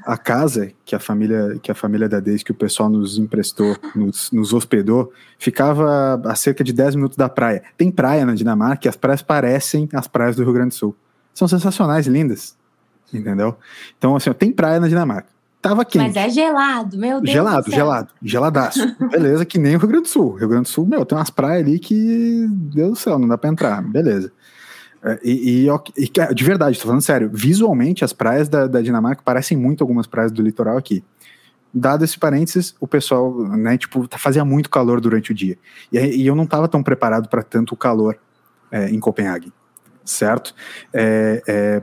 A casa que a família que a família da Deise, que o pessoal nos emprestou, nos, nos hospedou, ficava a cerca de 10 minutos da praia. Tem praia na Dinamarca e as praias parecem as praias do Rio Grande do Sul. São sensacionais, lindas. Entendeu? Então, assim, tem praia na Dinamarca. Tava quente. Mas é gelado, meu Deus. Gelado, gelado, geladaço. Beleza, que nem o Rio Grande do Sul. Rio Grande do Sul, meu, tem umas praias ali que, Deus do céu, não dá pra entrar. Beleza. É, e, e, e, de verdade, tô falando sério, visualmente as praias da, da, Dinamarca parecem muito algumas praias do litoral aqui. Dado esse parênteses, o pessoal, né, tipo, fazia muito calor durante o dia. E, e eu não estava tão preparado para tanto calor é, em Copenhague, certo? É, é,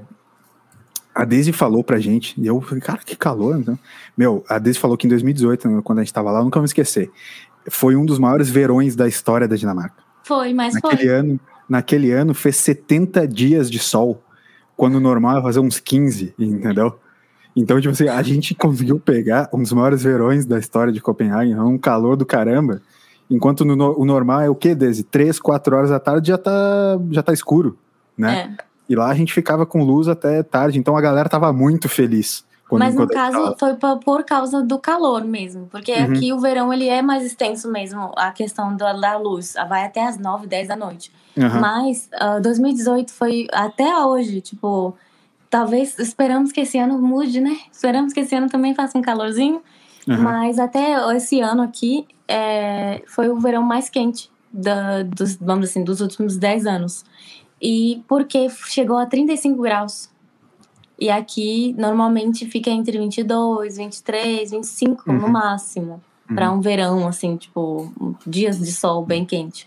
a Daisy falou pra gente, e eu falei, cara, que calor. Então. Meu, a Daisy falou que em 2018, quando a gente tava lá, eu nunca vou me esquecer, foi um dos maiores verões da história da Dinamarca. Foi, mas naquele foi. Ano, naquele ano fez 70 dias de sol, quando o normal é fazer uns 15, entendeu? Então, tipo assim, a gente conseguiu pegar um dos maiores verões da história de Copenhague, um calor do caramba, enquanto no, o normal é o quê, Daisy? 3, 4 horas da tarde já tá, já tá escuro, né? É. E lá a gente ficava com luz até tarde, então a galera tava muito feliz. Mas no caso foi por causa do calor mesmo, porque uhum. aqui o verão ele é mais extenso mesmo, a questão da, da luz, vai até as 9, 10 da noite. Uhum. Mas uh, ah, 2018 foi até hoje, tipo, talvez esperamos que esse ano mude, né? Esperamos que esse ano também faça um calorzinho, uhum. mas até esse ano aqui é, foi o verão mais quente da, dos, vamos assim, dos últimos 10 anos. E porque chegou a 35 graus. E aqui normalmente fica entre 22, 23, 25 uhum. no máximo. Uhum. Para um verão, assim, tipo, dias de sol bem quente.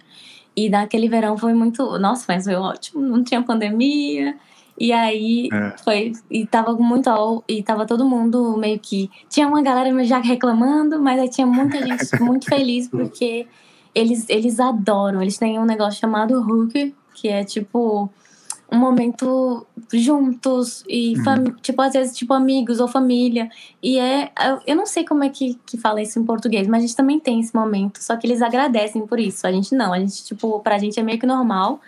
E naquele verão foi muito. Nossa, mas foi ótimo. Não tinha pandemia. E aí é. foi. E tava muito. E tava todo mundo meio que. Tinha uma galera já reclamando, mas aí tinha muita gente muito feliz porque eles, eles adoram. Eles têm um negócio chamado Hook, que é tipo um momento juntos e uhum. tipo às vezes tipo amigos ou família. E é eu não sei como é que, que fala isso em português mas a gente também tem esse momento só que eles agradecem por isso. A gente não a gente tipo pra gente é meio que normal.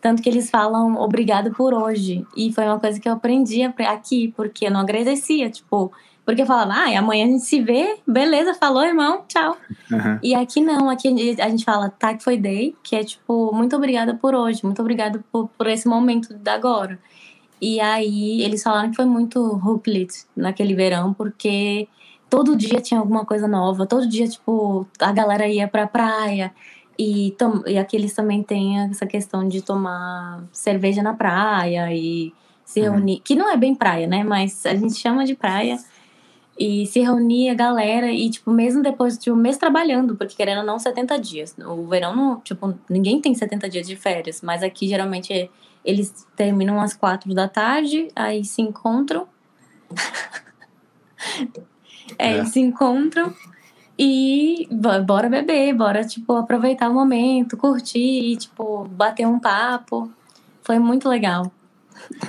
Tanto que eles falam obrigado por hoje. E foi uma coisa que eu aprendi aqui porque eu não agradecia tipo porque falava, ah, amanhã a gente se vê, beleza, falou, irmão, tchau. Uhum. E aqui não, aqui a gente fala tá que foi day, que é tipo, muito obrigada por hoje, muito obrigada por, por esse momento da agora. E aí eles falaram que foi muito hooklit naquele verão, porque todo dia tinha alguma coisa nova, todo dia, tipo, a galera ia pra praia. E, e aqui eles também têm essa questão de tomar cerveja na praia e se uhum. reunir. Que não é bem praia, né? Mas a gente chama de praia e se reunia a galera e, tipo, mesmo depois de um mês trabalhando, porque querendo ou não, 70 dias. O verão, não, tipo, ninguém tem 70 dias de férias, mas aqui geralmente eles terminam às quatro da tarde, aí se encontram. é, é. se encontram e bora beber, bora, tipo, aproveitar o momento, curtir, tipo, bater um papo. Foi muito legal.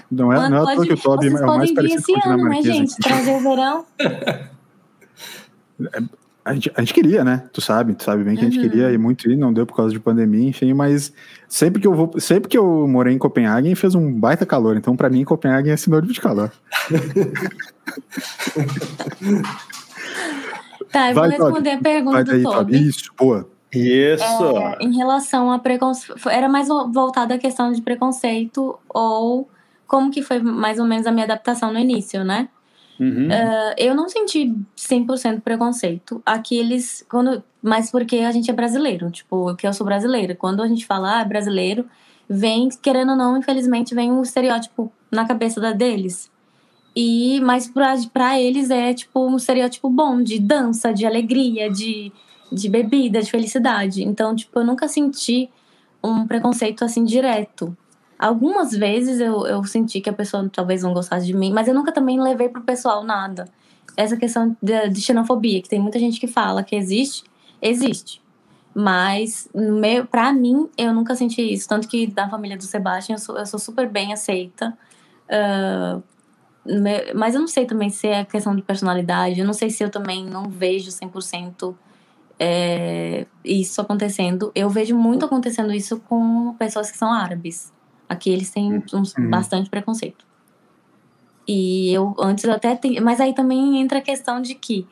Não é, não é pode, que o Toby é o mais parecido com o dinamarquês. Né, gente? Trazer o verão. É, a gente, a gente queria, né? Tu sabe, tu sabe bem que uhum. a gente queria ir muito ir, não deu por causa de pandemia, enfim, mas sempre que eu vou, sempre que eu morei em Copenhague, fez um baita calor, então para mim Copenhague é sinônimo de calor. Tá, eu Vai, vou responder Toby. a pergunta Vai do daí, Toby. Toby. Isso, boa. Isso! É, em relação a preconceito, era mais vo- voltada à questão de preconceito ou como que foi mais ou menos a minha adaptação no início, né? Uhum. Uh, eu não senti 100% preconceito. Aqui eles, quando, mas porque a gente é brasileiro, tipo, que eu sou brasileira. Quando a gente fala ah, brasileiro, vem, querendo ou não, infelizmente, vem um estereótipo na cabeça da deles. E, mas pra, pra eles é, tipo, um estereótipo bom, de dança, de alegria, de, de bebida, de felicidade. Então, tipo, eu nunca senti um preconceito, assim, direto. Algumas vezes eu, eu senti que a pessoa talvez não gostasse de mim, mas eu nunca também levei pro pessoal nada. Essa questão de, de xenofobia, que tem muita gente que fala que existe, existe. Mas, meu, pra mim, eu nunca senti isso. Tanto que na família do Sebastião eu sou, eu sou super bem aceita. Ah, me- mas eu não sei também se é questão de personalidade. Eu não sei se eu também não vejo 100% é, isso acontecendo. Eu vejo muito acontecendo isso com pessoas que são árabes. Aqui eles têm uns- Uhum. bastante preconceito. E eu antes até tem, mas aí também entra a questão de que,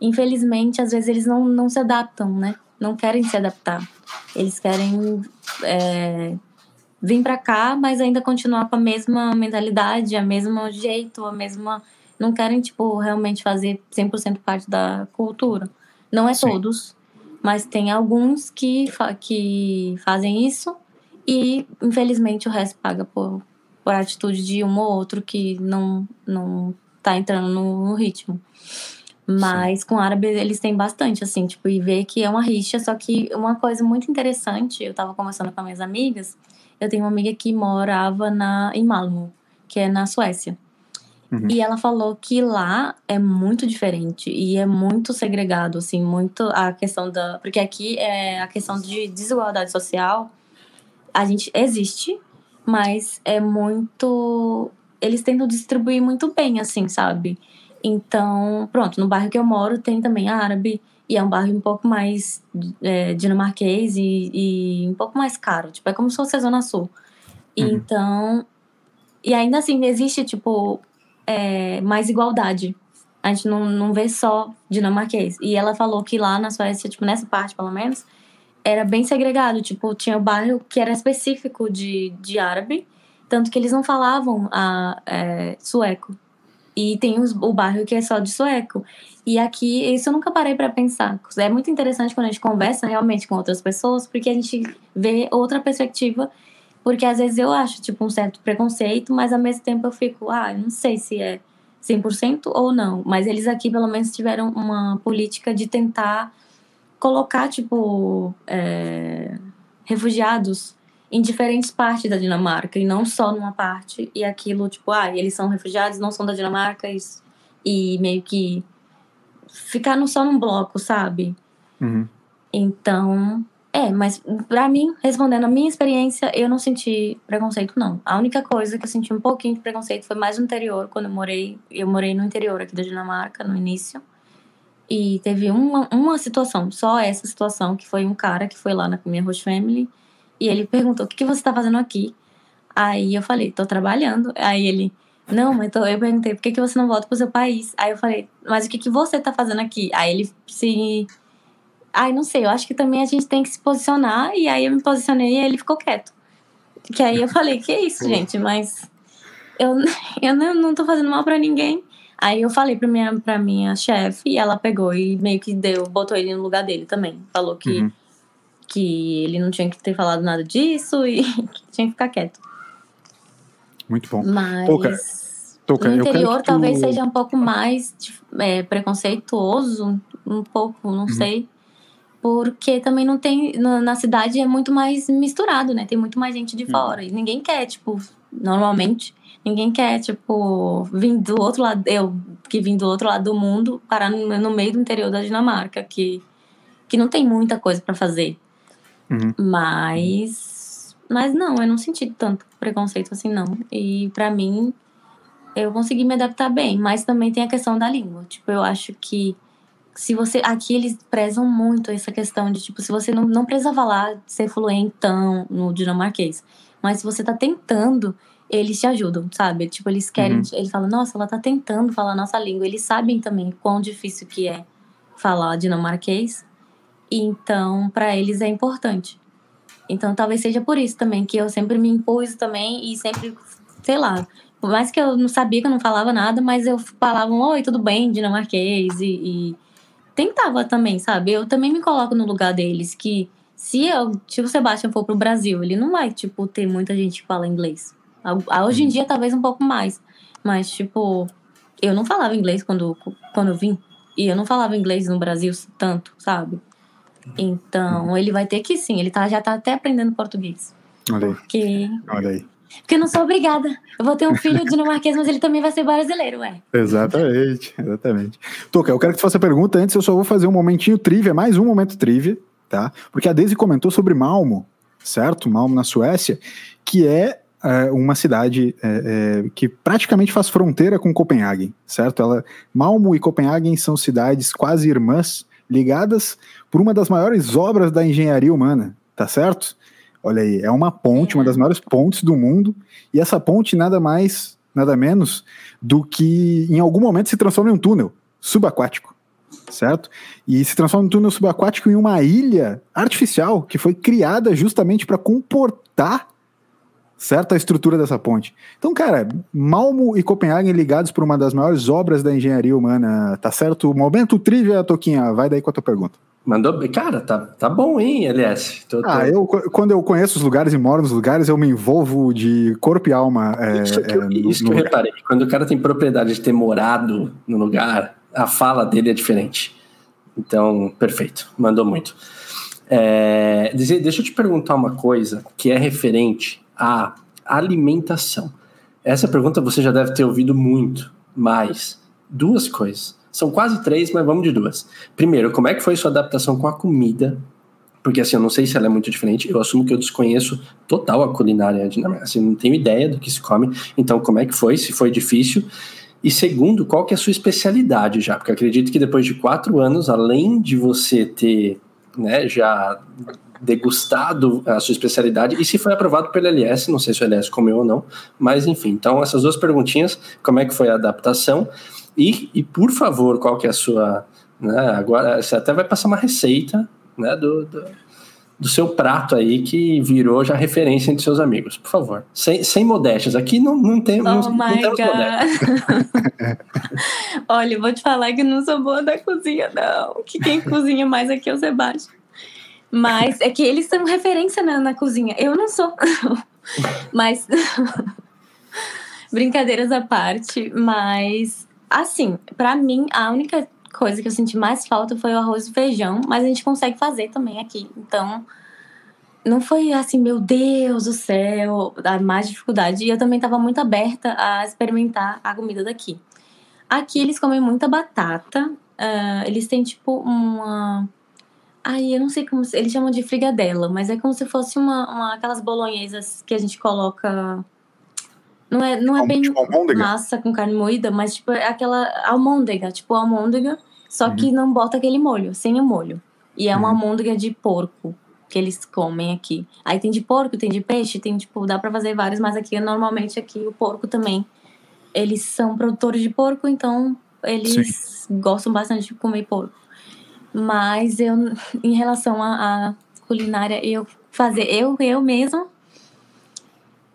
infelizmente, às vezes eles não, não se adaptam, né? Não querem se adaptar. Eles querem é, vir pra cá, mas ainda continuar com a mesma mentalidade, a mesmo jeito, a mesma. Não querem, tipo, realmente fazer 100% parte da cultura. Não é Sim. todos, mas tem alguns que, fa que fazem isso e, infelizmente, o resto paga por, por atitude de um ou outro que não, não tá entrando no, no ritmo. Mas com árabe eles têm bastante, assim, tipo, e ver que é uma rixa. Só que uma coisa muito interessante, eu tava conversando com as minhas amigas, eu tenho uma amiga que morava na, em Malmo, que é na Suécia. Uhum. E ela falou que lá é muito diferente e é muito segregado, assim, muito a questão da. Porque aqui é a questão de desigualdade social, a gente existe, mas é muito. Eles tentam distribuir muito bem, assim, sabe? Então, pronto, no bairro que eu moro tem também árabe, e é um bairro um pouco mais é, dinamarquês e, e um pouco mais caro. Tipo, é como se fosse a Zona Sul. Uhum. Então. E ainda assim, existe, tipo, é, mais igualdade. A gente não, não vê só dinamarquês. E ela falou que lá na Suécia, tipo, nessa parte pelo menos, era bem segregado. Tipo, tinha o bairro que era específico de, de árabe, tanto que eles não falavam a, é, sueco. E tem os, o bairro que é só de sueco. E aqui, isso eu nunca parei para pensar. É muito interessante quando a gente conversa realmente com outras pessoas, porque a gente vê outra perspectiva. Porque às vezes eu acho, tipo, um certo preconceito, mas ao mesmo tempo eu fico, ah, não sei se é 100% ou não. Mas eles aqui, pelo menos, tiveram uma política de tentar colocar, tipo, é, refugiados em diferentes partes da Dinamarca e não só numa parte. E aquilo, tipo, ah, eles são refugiados, não são da Dinamarca e, e meio que ficar no, só num bloco, sabe? Uhum. Então, é, mas pra mim, respondendo a minha experiência, eu não senti preconceito, não. A única coisa que eu senti um pouquinho de preconceito foi mais no interior, quando eu morei. Eu morei no interior aqui da Dinamarca, no início. E teve uma, uma situação, só essa situação, que foi um cara que foi lá na minha host family. E ele perguntou: o que, que você tá fazendo aqui? Aí eu falei: tô trabalhando. Aí ele. Não, mas tô, eu perguntei, por que, que você não volta pro seu país? Aí eu falei, mas o que, que você tá fazendo aqui? Aí ele se Ai, não sei, eu acho que também a gente tem que se posicionar. E aí eu me posicionei e ele ficou quieto. Que aí eu falei, que isso, gente, mas eu, eu não, não tô fazendo mal pra ninguém. Aí eu falei pra minha, pra minha chefe e ela pegou e meio que deu, botou ele no lugar dele também. Falou que, Uhum. que ele não tinha que ter falado nada disso e que tinha que ficar quieto. Muito bom. Mas Toca, no interior tu- talvez seja um pouco mais é, preconceituoso, um pouco, não sei. Porque também não tem. na- Na cidade é muito mais misturado, né? Tem muito mais gente de fora. E ninguém quer, tipo, normalmente, ninguém quer, tipo, vir do outro lado. Eu que vim do outro lado do mundo, parar no, no meio do interior da Dinamarca, que, que não tem muita coisa pra fazer. Uhum. Mas. Mas não, eu não senti tanto preconceito assim, não. E pra mim, eu consegui me adaptar bem. Mas também tem a questão da língua. Tipo, eu acho que se você. Aqui eles prezam muito essa questão de, tipo, se você não, não precisa falar, ser fluentão no dinamarquês. Mas se você tá tentando, eles te ajudam, sabe? Tipo, eles querem. Uhum. Eles falam, nossa, ela tá tentando falar a nossa língua. Eles sabem também quão difícil que é falar dinamarquês. Então, para eles é importante. Então, talvez seja por isso também que eu sempre me impus também e sempre, sei lá, por mais que eu não sabia que eu não falava nada, mas eu falava, oi, tudo bem, dinamarquês, e, e tentava também, sabe? Eu também me coloco no lugar deles, que se, eu, se o Sebastian for pro Brasil, ele não vai, tipo, ter muita gente que fala inglês. Hoje em dia, talvez um pouco mais. Mas, tipo, eu não falava inglês quando, quando eu vim. E eu não falava inglês no Brasil tanto, sabe? Então, ele vai ter que sim. Ele tá, já tá até aprendendo português. Olha aí. Porque, Olha aí. porque eu não sou obrigada. Eu vou ter um filho dinamarquês, mas ele também vai ser brasileiro, ué. Exatamente, exatamente. Toca, eu quero que tu faça a pergunta antes, eu só vou fazer um momentinho trivia, mais um momento trivia, tá? Porque a Daisy comentou sobre Malmo, certo? Malmo na Suécia, que é, é, uma cidade é, é, que praticamente faz fronteira com Copenhague, certo? Ela, Malmo e Copenhague são cidades quase irmãs, ligadas por uma das maiores obras da engenharia humana, tá certo? Olha aí, é uma ponte, uma das maiores pontes do mundo, e essa ponte nada mais, nada menos do que em algum momento se transforma em um túnel subaquático, certo? E se transforma em um túnel subaquático em uma ilha artificial que foi criada justamente para comportar certo a estrutura dessa ponte. Então, cara, Malmo e Copenhague ligados por uma das maiores obras da engenharia humana, tá certo? Momento trivia, Toquinha, vai daí com a tua pergunta. Mandou bem. Cara, tá, tá bom, hein, LS? Tô, tô... Ah, eu, quando eu conheço os lugares e moro nos lugares, eu me envolvo de corpo e alma. É, isso que, eu, é, no- isso que eu reparei. Quando o cara tem propriedade de ter morado no lugar, a fala dele é diferente. Então, perfeito. Mandou muito. É, dizer- deixa eu te perguntar uma coisa que é referente à alimentação. Essa pergunta você já deve ter ouvido muito, mas duas coisas. São quase três, mas vamos de duas. Primeiro, como é que foi sua adaptação com a comida? Porque assim, eu não sei se ela é muito diferente. Eu assumo que eu desconheço total a culinária dinamarquesa. Assim, não tenho ideia do que se come. Então, como é que foi? Se foi difícil? E segundo, qual que é a sua especialidade já? Porque acredito que depois de quatro anos, além de você ter né, já degustado a sua especialidade, e se foi aprovado pelo LS, não sei se o LS comeu ou não, mas enfim, então essas duas perguntinhas, como é que foi a adaptação? E, e por favor, qual que é a sua. Né, agora, você até vai passar uma receita né, do, do, do seu prato aí que virou já referência entre seus amigos, por favor. Sem, sem modéstias, aqui não, não, tem, não, Oh não my god. Olha, eu vou te falar que não sou boa da cozinha, não. Que quem cozinha mais aqui é o Sebastião. Mas é que eles são referência na, na cozinha. Eu não sou. Mas. Brincadeiras à parte, mas. Assim, pra mim, a única coisa que eu senti mais falta foi o arroz e feijão, mas a gente consegue fazer também aqui. Então, não foi assim, meu Deus do céu, a mais dificuldade. E eu também estava muito aberta a experimentar a comida daqui. Aqui eles comem muita batata. ah, eles têm tipo uma. Ai, eu não sei como. se- Eles chamam de frigadela, mas é como se fosse uma, uma aquelas bolonhesas que a gente coloca. Não é, não é bem Tipo massa com carne moída, mas tipo é aquela almôndega, tipo almôndega, só Uhum. que não bota aquele molho, sem o molho. E é uma Uhum. almôndega de porco que eles comem aqui. Aí tem de porco, tem de peixe, tem tipo, dá pra fazer vários, mas aqui normalmente aqui o porco também. Eles são produtores de porco, então eles gostam bastante de comer porco. Mas eu, em relação à culinária, eu fazer eu eu mesmo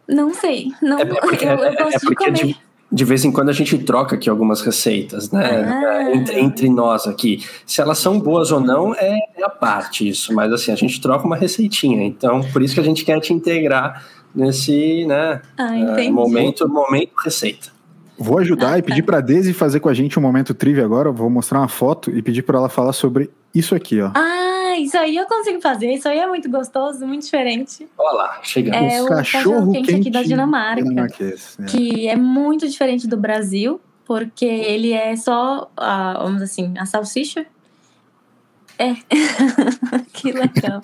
não sei. Não, É porque, eu, eu é- é gosto de porque comer. de, de vez em quando a gente troca aqui algumas receitas, né? Ah. Entre, entre nós aqui. Se elas são boas ou não, é, é a parte isso. Mas assim, a gente troca uma receitinha. Então, por isso que a gente quer te integrar nesse né, Ah, é, entendi. momento, momento receita. Vou ajudar e pedir pra Daisy fazer com a gente um momento trivia agora. Eu Vou mostrar uma foto e pedir pra ela falar sobre isso aqui, ó. Ah, isso aí eu consigo fazer. Isso aí é muito gostoso, muito diferente. Olha lá, chegamos. É o cachorro quente aqui da Dinamarca. é. Que é muito diferente do Brasil, porque ele é só, a, vamos assim, a salsicha. É. que legal.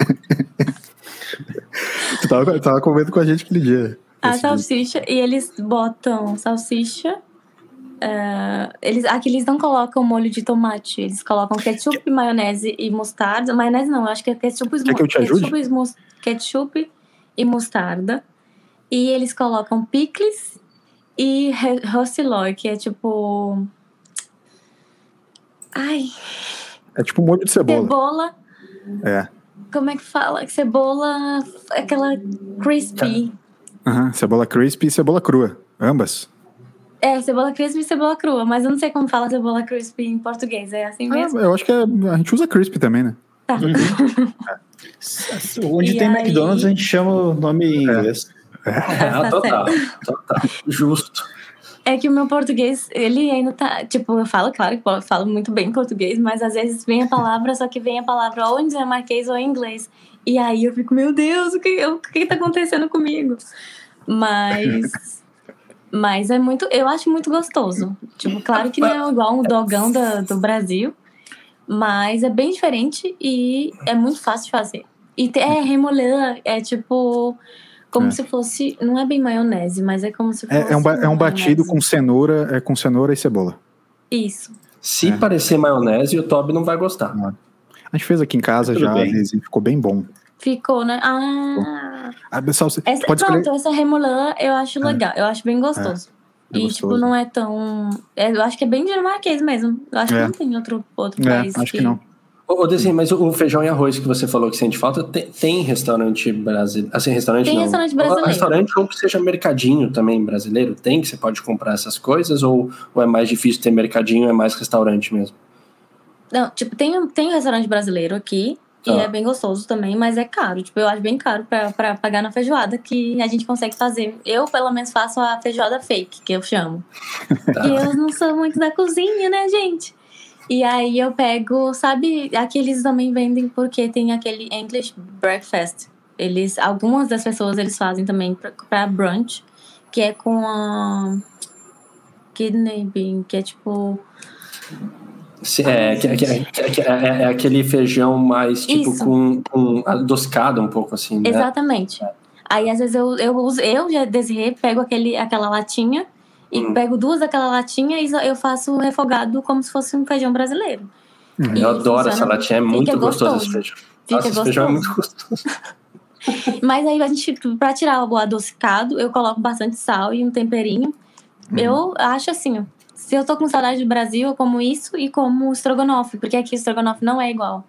Tu tava, tava comendo com a gente aquele dia. A salsicha, e eles botam salsicha. eh, eles, aqui eles não colocam molho de tomate, eles colocam ketchup, maionese e mostarda. Maionese não, eu acho que é ketchup, e Quer que eu te ajude? ketchup, ketchup e mostarda. E eles colocam picles e rossilói, que é tipo. Ai, É tipo molho de cebola. Cebola. É. Como é que fala? Cebola. Aquela crispy. Aham, Cebola crispy e cebola crua. Ambas. É, cebola crispy e cebola crua, mas eu não sei como fala cebola crispy em português. É assim Ah, mesmo? eu acho que é- a gente usa crispy também, né? Tá. Onde E tem aí- McDonald's, a gente chama o nome em inglês. Ah, total, total. Justo. É que o meu português, ele ainda tá. Tipo, eu falo, claro que eu falo muito bem português, mas às vezes vem a palavra, só que vem a palavra ou em dinamarquês ou em inglês. E aí eu fico, meu Deus, o que, o que tá acontecendo comigo? Mas. Mas é muito. Eu acho muito gostoso. Tipo, claro que não é igual um dogão da, do Brasil, mas é bem diferente e é muito fácil de fazer. E te- é remoleira, é tipo. Como É. se fosse. Não é bem maionese, mas é como se fosse. É, é um, é um batido maionese. com cenoura, é com cenoura e cebola. Isso. Se É. parecer maionese, o Toby não vai gostar. A gente fez aqui em casa Tudo já, bem. Daisy, ficou bem bom. Ficou, né? Ah. Ah, pessoal, você Essa, pode escolher. pronto, essa remoulade eu acho legal. Eu acho bem gostoso. É e, gostoso. tipo, não é tão. é, eu acho que é bem dinamarquês mesmo. Eu acho É. que não tem outro, outro É, país. acho que não. Ô, Desenho, mas o o feijão e arroz que você falou que sente falta, tem, tem restaurante brasileiro. Assim, restaurante Tem não. restaurante brasileiro. Restaurante ou que seja mercadinho também brasileiro, tem que você pode comprar essas coisas? Ou, ou é mais difícil ter mercadinho, é mais restaurante mesmo? Não, tipo, tem, tem um restaurante brasileiro aqui. E Ah. é bem gostoso também, mas é caro. Tipo, eu acho bem caro pra, pra pagar na feijoada que a gente consegue fazer. Eu, pelo menos, faço a feijoada fake, que eu chamo. Tá. E eu não sou muito da cozinha, né, gente? E aí eu pego, sabe, aqueles também vendem porque tem aquele English breakfast. Eles, algumas das pessoas eles fazem também pra, pra brunch, que é com a kidney bean, que é tipo É, que- que- que- é- é aquele feijão mais tipo Isso. com, com adoscado um pouco assim, né? Exatamente. Aí às vezes eu, eu uso, eu já desirei, pego aquele, aquela latinha e Hum. pego duas daquela latinha e eu faço refogado como se fosse um feijão brasileiro. E Eu adoro essa latinha, é muito gostoso esse gostoso. feijão. Fica Nossa, esse feijão é muito gostoso. Mas aí a gente, pra tirar o adocicado, eu coloco bastante sal e um temperinho. Uhum. Eu acho assim, ó, se eu tô com saudade do Brasil, eu como isso e como estrogonofe, porque aqui o estrogonofe não é igual.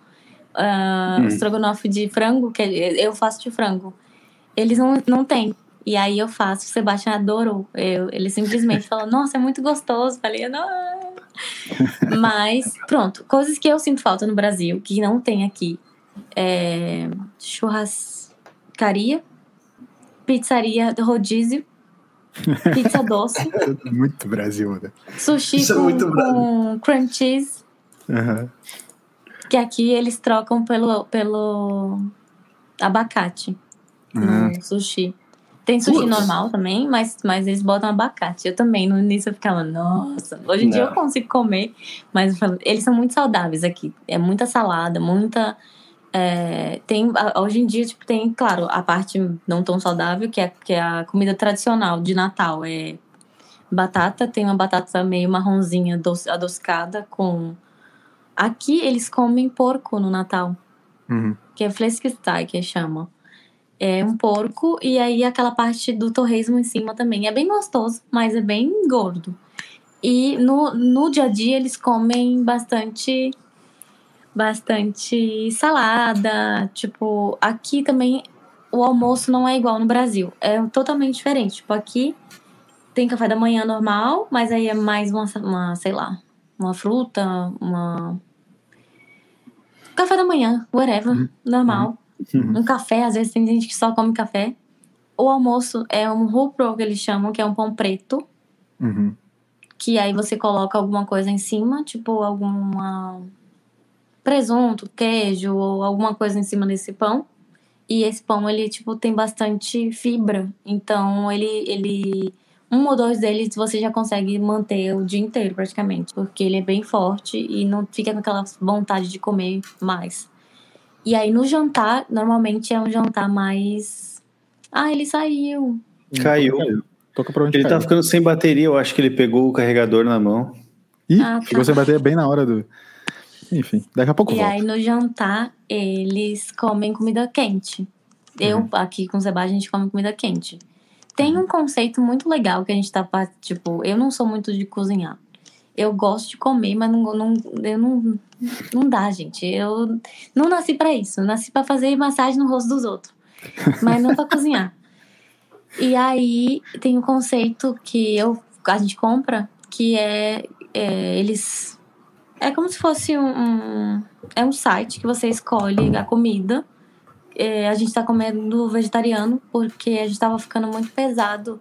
Ah, Hum. O estrogonofe de frango, que eu faço de frango, eles não, não têm. E aí eu faço, o Sebastião adorou. Eu, ele simplesmente falou, nossa, é muito gostoso. Falei, não. Mas, pronto, coisas que eu sinto falta no Brasil, que não tem aqui. É, churrascaria, pizzaria rodízio, pizza doce, Muito Brasil, né? sushi Isso é com, muito Brasil. com cream cheese, Aham. que aqui eles trocam pelo, pelo abacate Uhum. no sushi. Tem sushi normal também, mas, mas eles botam abacate. Eu também, no início eu ficava, nossa. Hoje em dia Não. eu consigo comer, mas falo, eles são muito saudáveis aqui. É muita salada, muita. É, tem, hoje em dia, tipo, tem, claro, a parte não tão saudável, que é, que é a comida tradicional de Natal. É batata, tem uma batata meio marronzinha, doce, adocicada, com. Aqui eles comem porco no Natal Uhum. que é fläskesteg que chama. É um porco e aí aquela parte do torresmo em cima também. É bem gostoso, mas é bem gordo. E no, no dia a dia eles comem bastante bastante salada, tipo, aqui também o almoço não é igual no Brasil. É totalmente diferente. Tipo, aqui tem café da manhã normal, mas aí é mais uma, uma sei lá, uma fruta, uma café da manhã, whatever, normal. Uhum. Um café, às vezes tem gente que só come café. O almoço é um rupro que eles chamam, que é um pão preto, Uhum. que aí você coloca alguma coisa em cima, tipo alguma presunto, queijo ou alguma coisa em cima desse pão. E esse pão ele tipo tem bastante fibra, então ele ele um ou dois deles você já consegue manter o dia inteiro praticamente, porque ele é bem forte e não fica com aquela vontade de comer mais. E aí no jantar, normalmente é um jantar mais ah, ele saiu. Caiu. Toca pra onde Ele tá caiu. ficando sem bateria, eu acho que ele pegou o carregador na mão. Ih, Ah, tá. chegou sem bater bem na hora do. Enfim, daqui a pouco E volta. aí no jantar eles comem comida quente. Eu Uhum. aqui com o Sebastião a gente come comida quente. Tem um conceito muito legal que a gente tá, tipo, eu não sou muito de cozinhar. Eu gosto de comer, mas não, não, eu não, não dá, gente. Eu não nasci para isso. Eu nasci para fazer massagem no rosto dos outros, mas não para cozinhar. E aí tem um conceito que eu, a gente compra, que é, é eles é como se fosse um, um, é um site que você escolhe a comida. É, a gente está comendo vegetariano porque a gente estava ficando muito pesado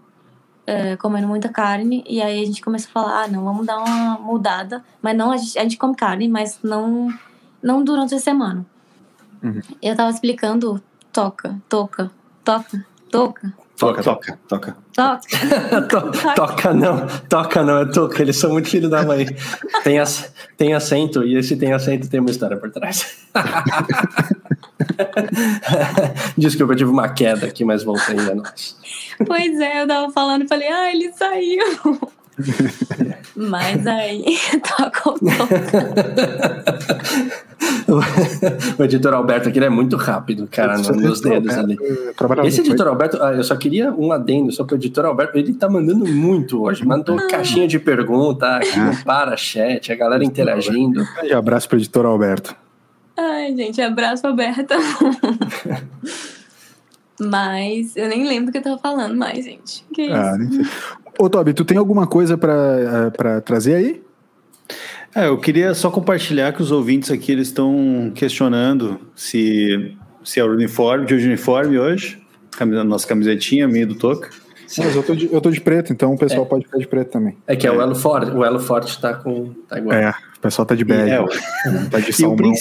é, comendo muita carne. E aí a gente começou a falar, ah, não, vamos dar uma mudada. Mas não, a gente, a gente come carne, mas não, não durante a semana. Uhum. Eu tava explicando, toca, toca, toca, toca. Toca, toca, toca. Toca. toca não, toca não, é toca. Eles são muito filhos da mãe. Tem, ac tem acento, e esse tem acento tem uma história por trás. Desculpa, eu tive uma queda aqui, mas voltei a nós. Pois é, eu tava falando e falei, ah, ele saiu. Mas aí, toca o o editor Alberto aqui é muito rápido, cara, nos dedos ali. Esse editor Alberto, ah, eu só queria um adendo só pro editor Alberto, ele tá mandando muito hoje. Mandou ah. caixinha de pergunta, aqui ah. no para chat, a galera interagindo. Um abraço pro editor Alberto. Ai, gente, abraço, Alberto. Mas eu nem lembro o que eu tava falando mais, gente. Que ah, isso? Ô, Toby, tu tem alguma coisa para eh, trazer aí? É, eu queria só compartilhar que os ouvintes aqui eles estão questionando se, se é o uniforme, de uniforme hoje, camisa, nossa camisetinha, minha do Toca. Sim. Mas eu tô, de, eu tô de preto, então o pessoal é. pode ficar de preto também. É que é, é o elo forte, o elo forte tá com. Tá igual. É, o pessoal tá de bege. É, tá de salmão.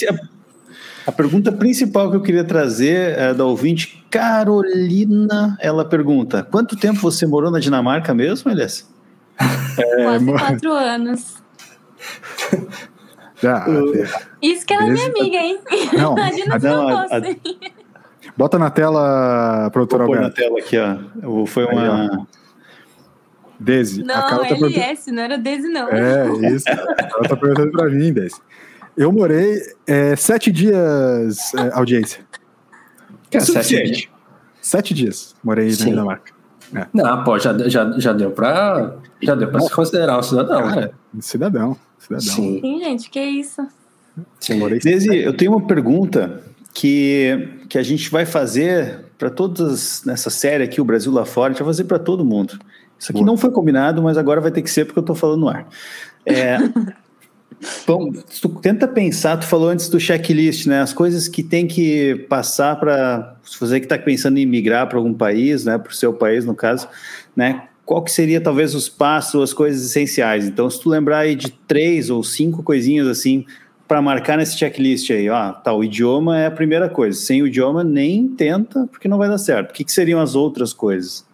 A pergunta principal que eu queria trazer é da ouvinte Carolina. Ela pergunta: quanto tempo você morou na Dinamarca mesmo, Elias? É, Quase quatro anos. Já, Isso que ela é minha amiga, hein? Não, Imagina se não, não fosse. A, bota na tela, produtora Vou na tela aqui, ó. Foi uma... Desi. Não, a tá LS, não era Desi, não. É, isso. Ela tá perguntando pra mim, Desi. Eu morei é, sete dias é, audiência. Que é sete dias. Sete dias morei Sim. na Dinamarca. É. Não, pô, já, já, já deu pra, já deu pra se considerar um cidadão. Cara, cidadão. cidadão. Sim. Sim, gente, que isso. Sim. Desi, eu tenho uma pergunta que, que a gente vai fazer para todas nessa série aqui, o Brasil lá fora, a gente vai fazer para todo mundo. Isso aqui Boa. não foi combinado, mas agora vai ter que ser porque eu estou falando no ar. É, Bom, tu tenta pensar, tu falou antes do checklist, né? As coisas que tem que passar para você que está pensando em migrar para algum país, né? Para o seu país, no caso, né? Qual que seria talvez os passos, as coisas essenciais? Então, se tu lembrar aí de três ou cinco coisinhas assim para marcar nesse checklist aí, ó, tá, o idioma é a primeira coisa. Sem o idioma nem tenta, porque não vai dar certo. O que, que seriam as outras coisas?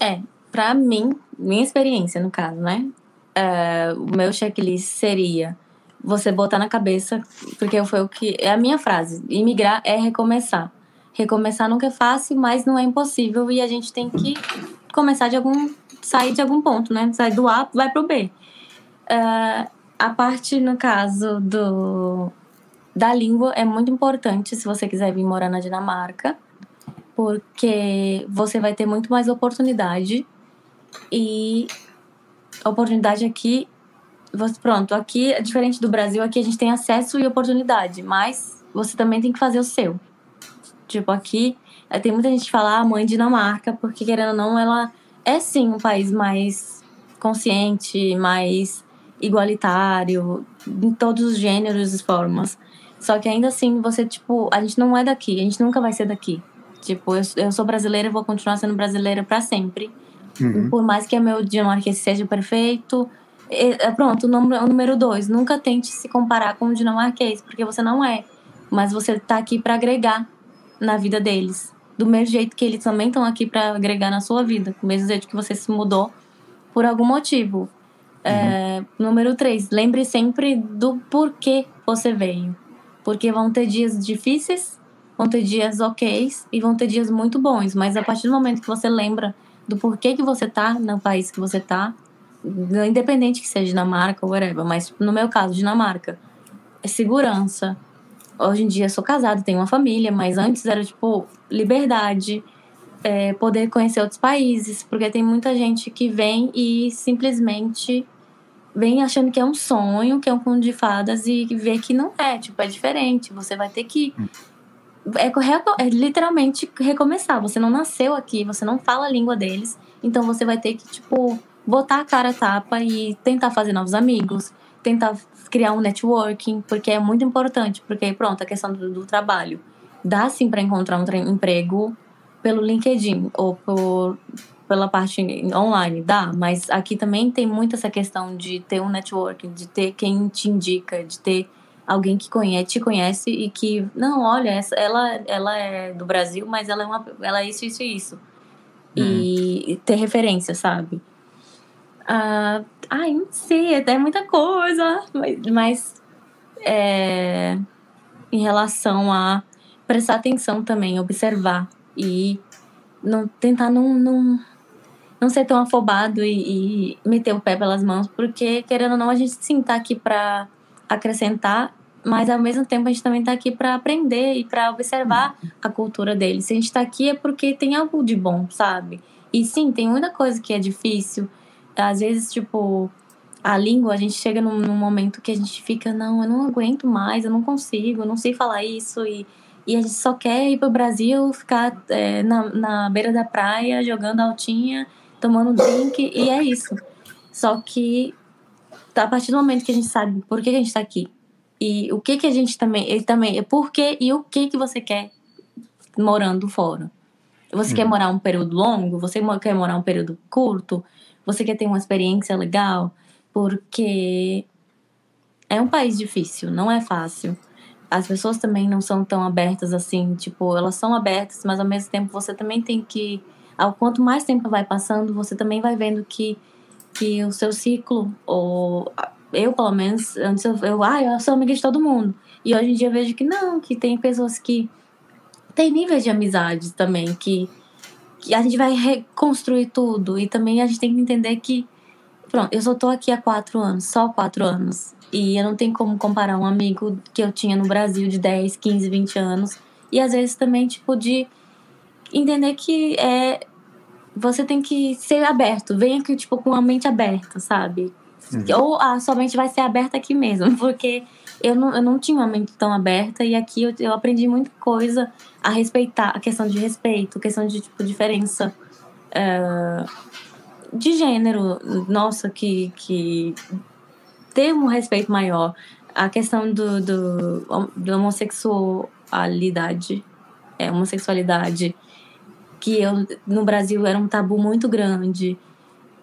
É, para mim, minha experiência no caso, né? Uh, o meu checklist seria você botar na cabeça, porque foi o que. É a minha frase: imigrar é recomeçar. Recomeçar nunca é fácil, mas não é impossível e a gente tem que começar de algum. sair de algum ponto, né? Sair do A, vai pro B. Uh, a parte, no caso do, da língua, é muito importante se você quiser vir morar na Dinamarca, porque você vai ter muito mais oportunidade e oportunidade aqui. Pronto, aqui, diferente do Brasil, aqui a gente tem acesso e oportunidade, mas você também tem que fazer o seu. Tipo, aqui eh, tem muita gente que fala, ah, mãe Dinamarca, porque querendo ou não, ela é sim um país mais consciente, mais igualitário, em todos os gêneros e formas. Só que ainda assim, você, tipo, a gente não é daqui, a gente nunca vai ser daqui. Tipo, eu, eu sou brasileira vou continuar sendo brasileira para sempre. Uhum. Por mais que o meu dinamarquês seja perfeito. É, pronto, o número, o número dois. Nunca tente se comparar com o dinamarquês, porque você não é. Mas você está aqui para agregar na vida deles. Do mesmo jeito que eles também estão aqui para agregar na sua vida. Do mesmo jeito que você se mudou por algum motivo. É, uhum. É, número três, lembre sempre do porquê você veio. Porque vão ter dias difíceis, vão ter dias ok e vão ter dias muito bons. Mas a partir do momento que você lembra do porquê que você tá no país que você tá, independente que seja Dinamarca ou whatever, mas no meu caso, Dinamarca, é segurança. Hoje em dia sou casada, tenho uma família, mas antes era tipo liberdade, é, poder conhecer outros países, porque tem muita gente que vem e simplesmente vem achando que é um sonho, que é um conto de fadas e vê que não é, tipo, é diferente. Você vai ter que é, é, literalmente recomeçar. Você não nasceu aqui, você não fala a língua deles, então você vai ter que, tipo, botar a cara a tapa e tentar fazer novos amigos, tentar criar um networking, porque é muito importante, porque pronto, a questão do, do trabalho. Dá sim para encontrar um emprego pelo LinkedIn ou por, pela parte online, dá, mas aqui também tem muito essa questão de ter um networking, de ter quem te indica, de ter alguém que conhece, te conhece e que, não, olha, essa, ela, ela é do Brasil, mas ela é, uma, ela é isso, isso e isso. Uhum. E, ter referência, sabe? Ah, ai, não sei, é muita coisa, mas, mas é, em relação a prestar atenção também, observar e não tentar não, não, não ser tão afobado e, e meter o pé pelas mãos, porque querendo ou não, a gente sim tá aqui para acrescentar, mas ao mesmo tempo a gente também está aqui para aprender e para observar a cultura deles. Se a gente está aqui é porque tem algo de bom, sabe? E sim, tem muita coisa que é difícil. Às vezes, tipo, a língua, a gente chega num, num momento que a gente fica, não, eu não aguento mais, eu não consigo, eu não sei falar isso. E, e a gente só quer ir pro Brasil, ficar é, na, na beira da praia, jogando altinha, tomando drink, e é isso. Só que a partir do momento que a gente sabe por que a gente está aqui e o que que a gente também, ele também, é por que e o que que você quer morando fora. Você quer morar um período longo? Você quer morar um período curto? Você quer ter uma experiência legal? Porque é um país difícil, não é fácil. As pessoas também não são tão abertas assim, tipo, elas são abertas, mas ao mesmo tempo você também tem que, ao quanto mais tempo vai passando, você também vai vendo que o seu ciclo, ou eu pelo menos, antes eu, eu, ah, eu sou amiga de todo mundo. E hoje em dia eu vejo que não, que tem pessoas que tem níveis de amizade também, que, que a gente vai reconstruir tudo. E também a gente tem que entender que, pronto, eu só tô aqui há quatro anos, só quatro anos. E eu não tenho como comparar um amigo que eu tinha no Brasil de 10, 15, 20 anos. E às vezes também, tipo, de entender que é, você tem que ser aberto. Venha aqui, tipo, com a mente aberta, sabe? Uhum. Ou a sua mente vai ser aberta aqui mesmo, porque eu não, eu não tinha uma mente tão aberta e aqui eu, eu aprendi muita coisa a respeitar, a questão de respeito, a questão de, tipo, diferença uh, de gênero. Nossa, que, que ter um respeito maior. A questão do, do, do homossexualidade, é, homossexualidade que eu, no Brasil era um tabu muito grande.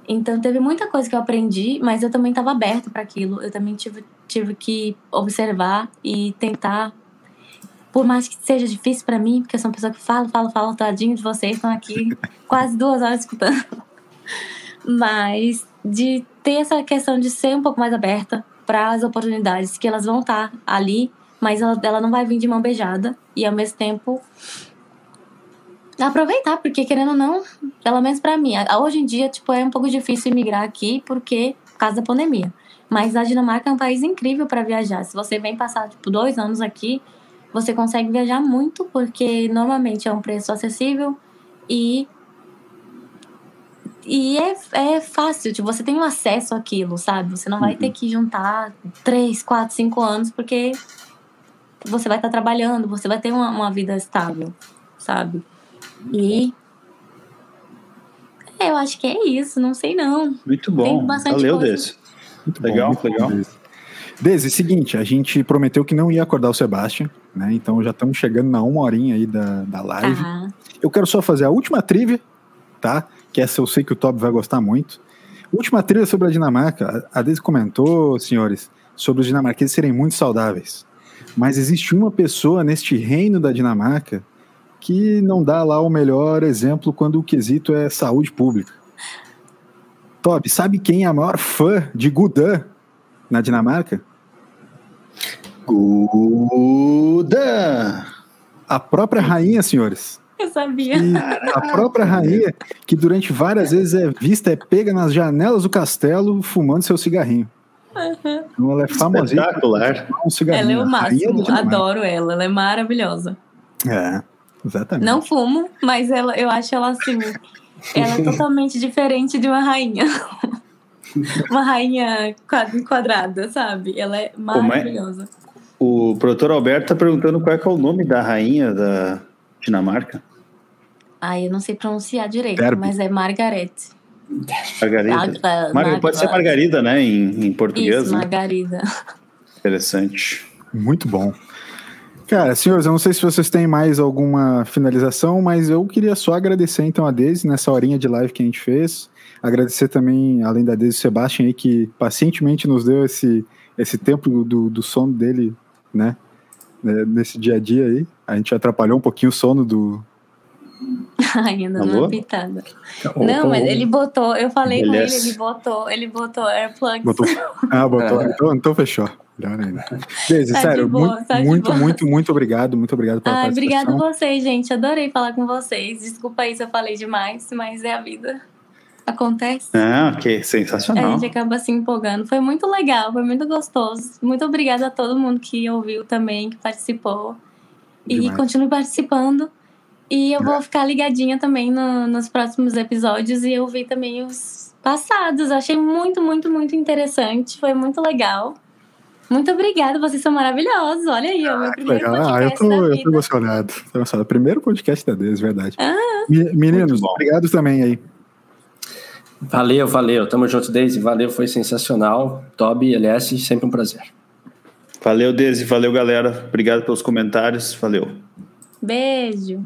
Então teve muita coisa que eu aprendi, mas eu também estava aberta para aquilo. Eu também tive, tive que observar e tentar. Por mais que seja difícil para mim, porque eu sou uma pessoa que fala, fala, fala, tadinho de vocês, estão aqui quase duas horas escutando. Mas de ter essa questão de ser um pouco mais aberta para as oportunidades, que elas vão estar tá ali, mas ela, ela não vai vir de mão beijada. E ao mesmo tempo aproveitar, porque querendo ou não, pelo menos para mim, hoje em dia, tipo, é um pouco difícil imigrar aqui porque por causa da pandemia. Mas a Dinamarca é um país incrível para viajar. Se você vem passar tipo dois anos aqui, você consegue viajar muito porque normalmente é um preço acessível e e é, é fácil, tipo, você tem um acesso àquilo, sabe? Você não vai ter uhum. que juntar três, quatro, cinco anos porque você vai estar tá trabalhando, você vai ter uma, uma vida estável, sabe? E é, eu acho que é isso, não sei não. Muito bom. Valeu, Desse. Muito legal, bom, legal. Desi, seguinte, a gente prometeu que não ia acordar o Sebastian, né? Então já estamos chegando na uma horinha aí da, da live. Eu quero só fazer a última trivia, tá? Que essa eu sei que o Tob vai gostar muito. Última trilha sobre a Dinamarca. A Desi comentou, senhores, sobre os dinamarqueses serem muito saudáveis. Mas existe uma pessoa neste reino da Dinamarca que não dá lá o melhor exemplo quando o quesito é saúde pública. Toby, sabe quem é a maior fã de Gudan na Dinamarca? Gudan! A própria rainha, senhores. Eu sabia. E a própria rainha, que durante várias vezes é vista, é pega nas janelas do castelo fumando seu cigarrinho. Uhum. Então ela é famosíssima. Espetacular. Um ela é o máximo. Adoro ela. Ela é maravilhosa. É. Exatamente. Não fumo, mas ela, eu acho ela assim. Ela é totalmente diferente de uma rainha. uma rainha quadrada, sabe? Ela é, maravilhosa. É? O produtor Alberto tá perguntando qual é, é o nome da rainha da Dinamarca. Ah, eu não sei pronunciar direito, Derby. mas é Margaret. Margarida. Mar Pode ser Margarida, né? Em, em português. Isso, né? Margarida. Interessante. Muito bom. Cara, senhores, eu não sei se vocês têm mais alguma finalização, mas eu queria só agradecer então a Daisy nessa horinha de live que a gente fez. Agradecer também, além da Daisy, o Sebastian aí, que pacientemente nos deu esse, esse tempo do, do sono dele, né? Nesse dia a dia aí. A gente atrapalhou um pouquinho o sono do, Ainda não é pitada. Não, mas ele botou, eu falei com ele, ele botou, ele botou AirPlugs. Botou, ah, botou, é. então, então fechou. Melhor ainda. Daisy, tá sério, boa, muito, tá muito, muito, muito obrigado, muito obrigado pela ah, participação. Obrigado vocês, gente, adorei falar com vocês. Desculpa aí se eu falei demais, mas é a vida. Acontece. Ah, ok, sensacional. A gente acaba se empolgando. Foi muito legal, foi muito gostoso. Muito obrigada a todo mundo que ouviu também, que participou. Demais. E continue participando. E eu vou ficar ligadinha também no, nos próximos episódios e eu vi também os passados. Achei muito, muito, muito interessante. Foi muito legal. Muito obrigada, vocês são maravilhosos. Olha aí, ah, o meu primeiro legal. podcast. Ah, eu tô, eu tô emocionado. tô emocionado. Primeiro podcast da Deus, verdade. Ah, Meninos, obrigado também aí. Valeu, valeu. Tamo junto, Daisy. Valeu, foi sensacional. Toby, LS, sempre um prazer. Valeu, Daisy. Valeu, galera. Obrigado pelos comentários. Valeu. Beijo.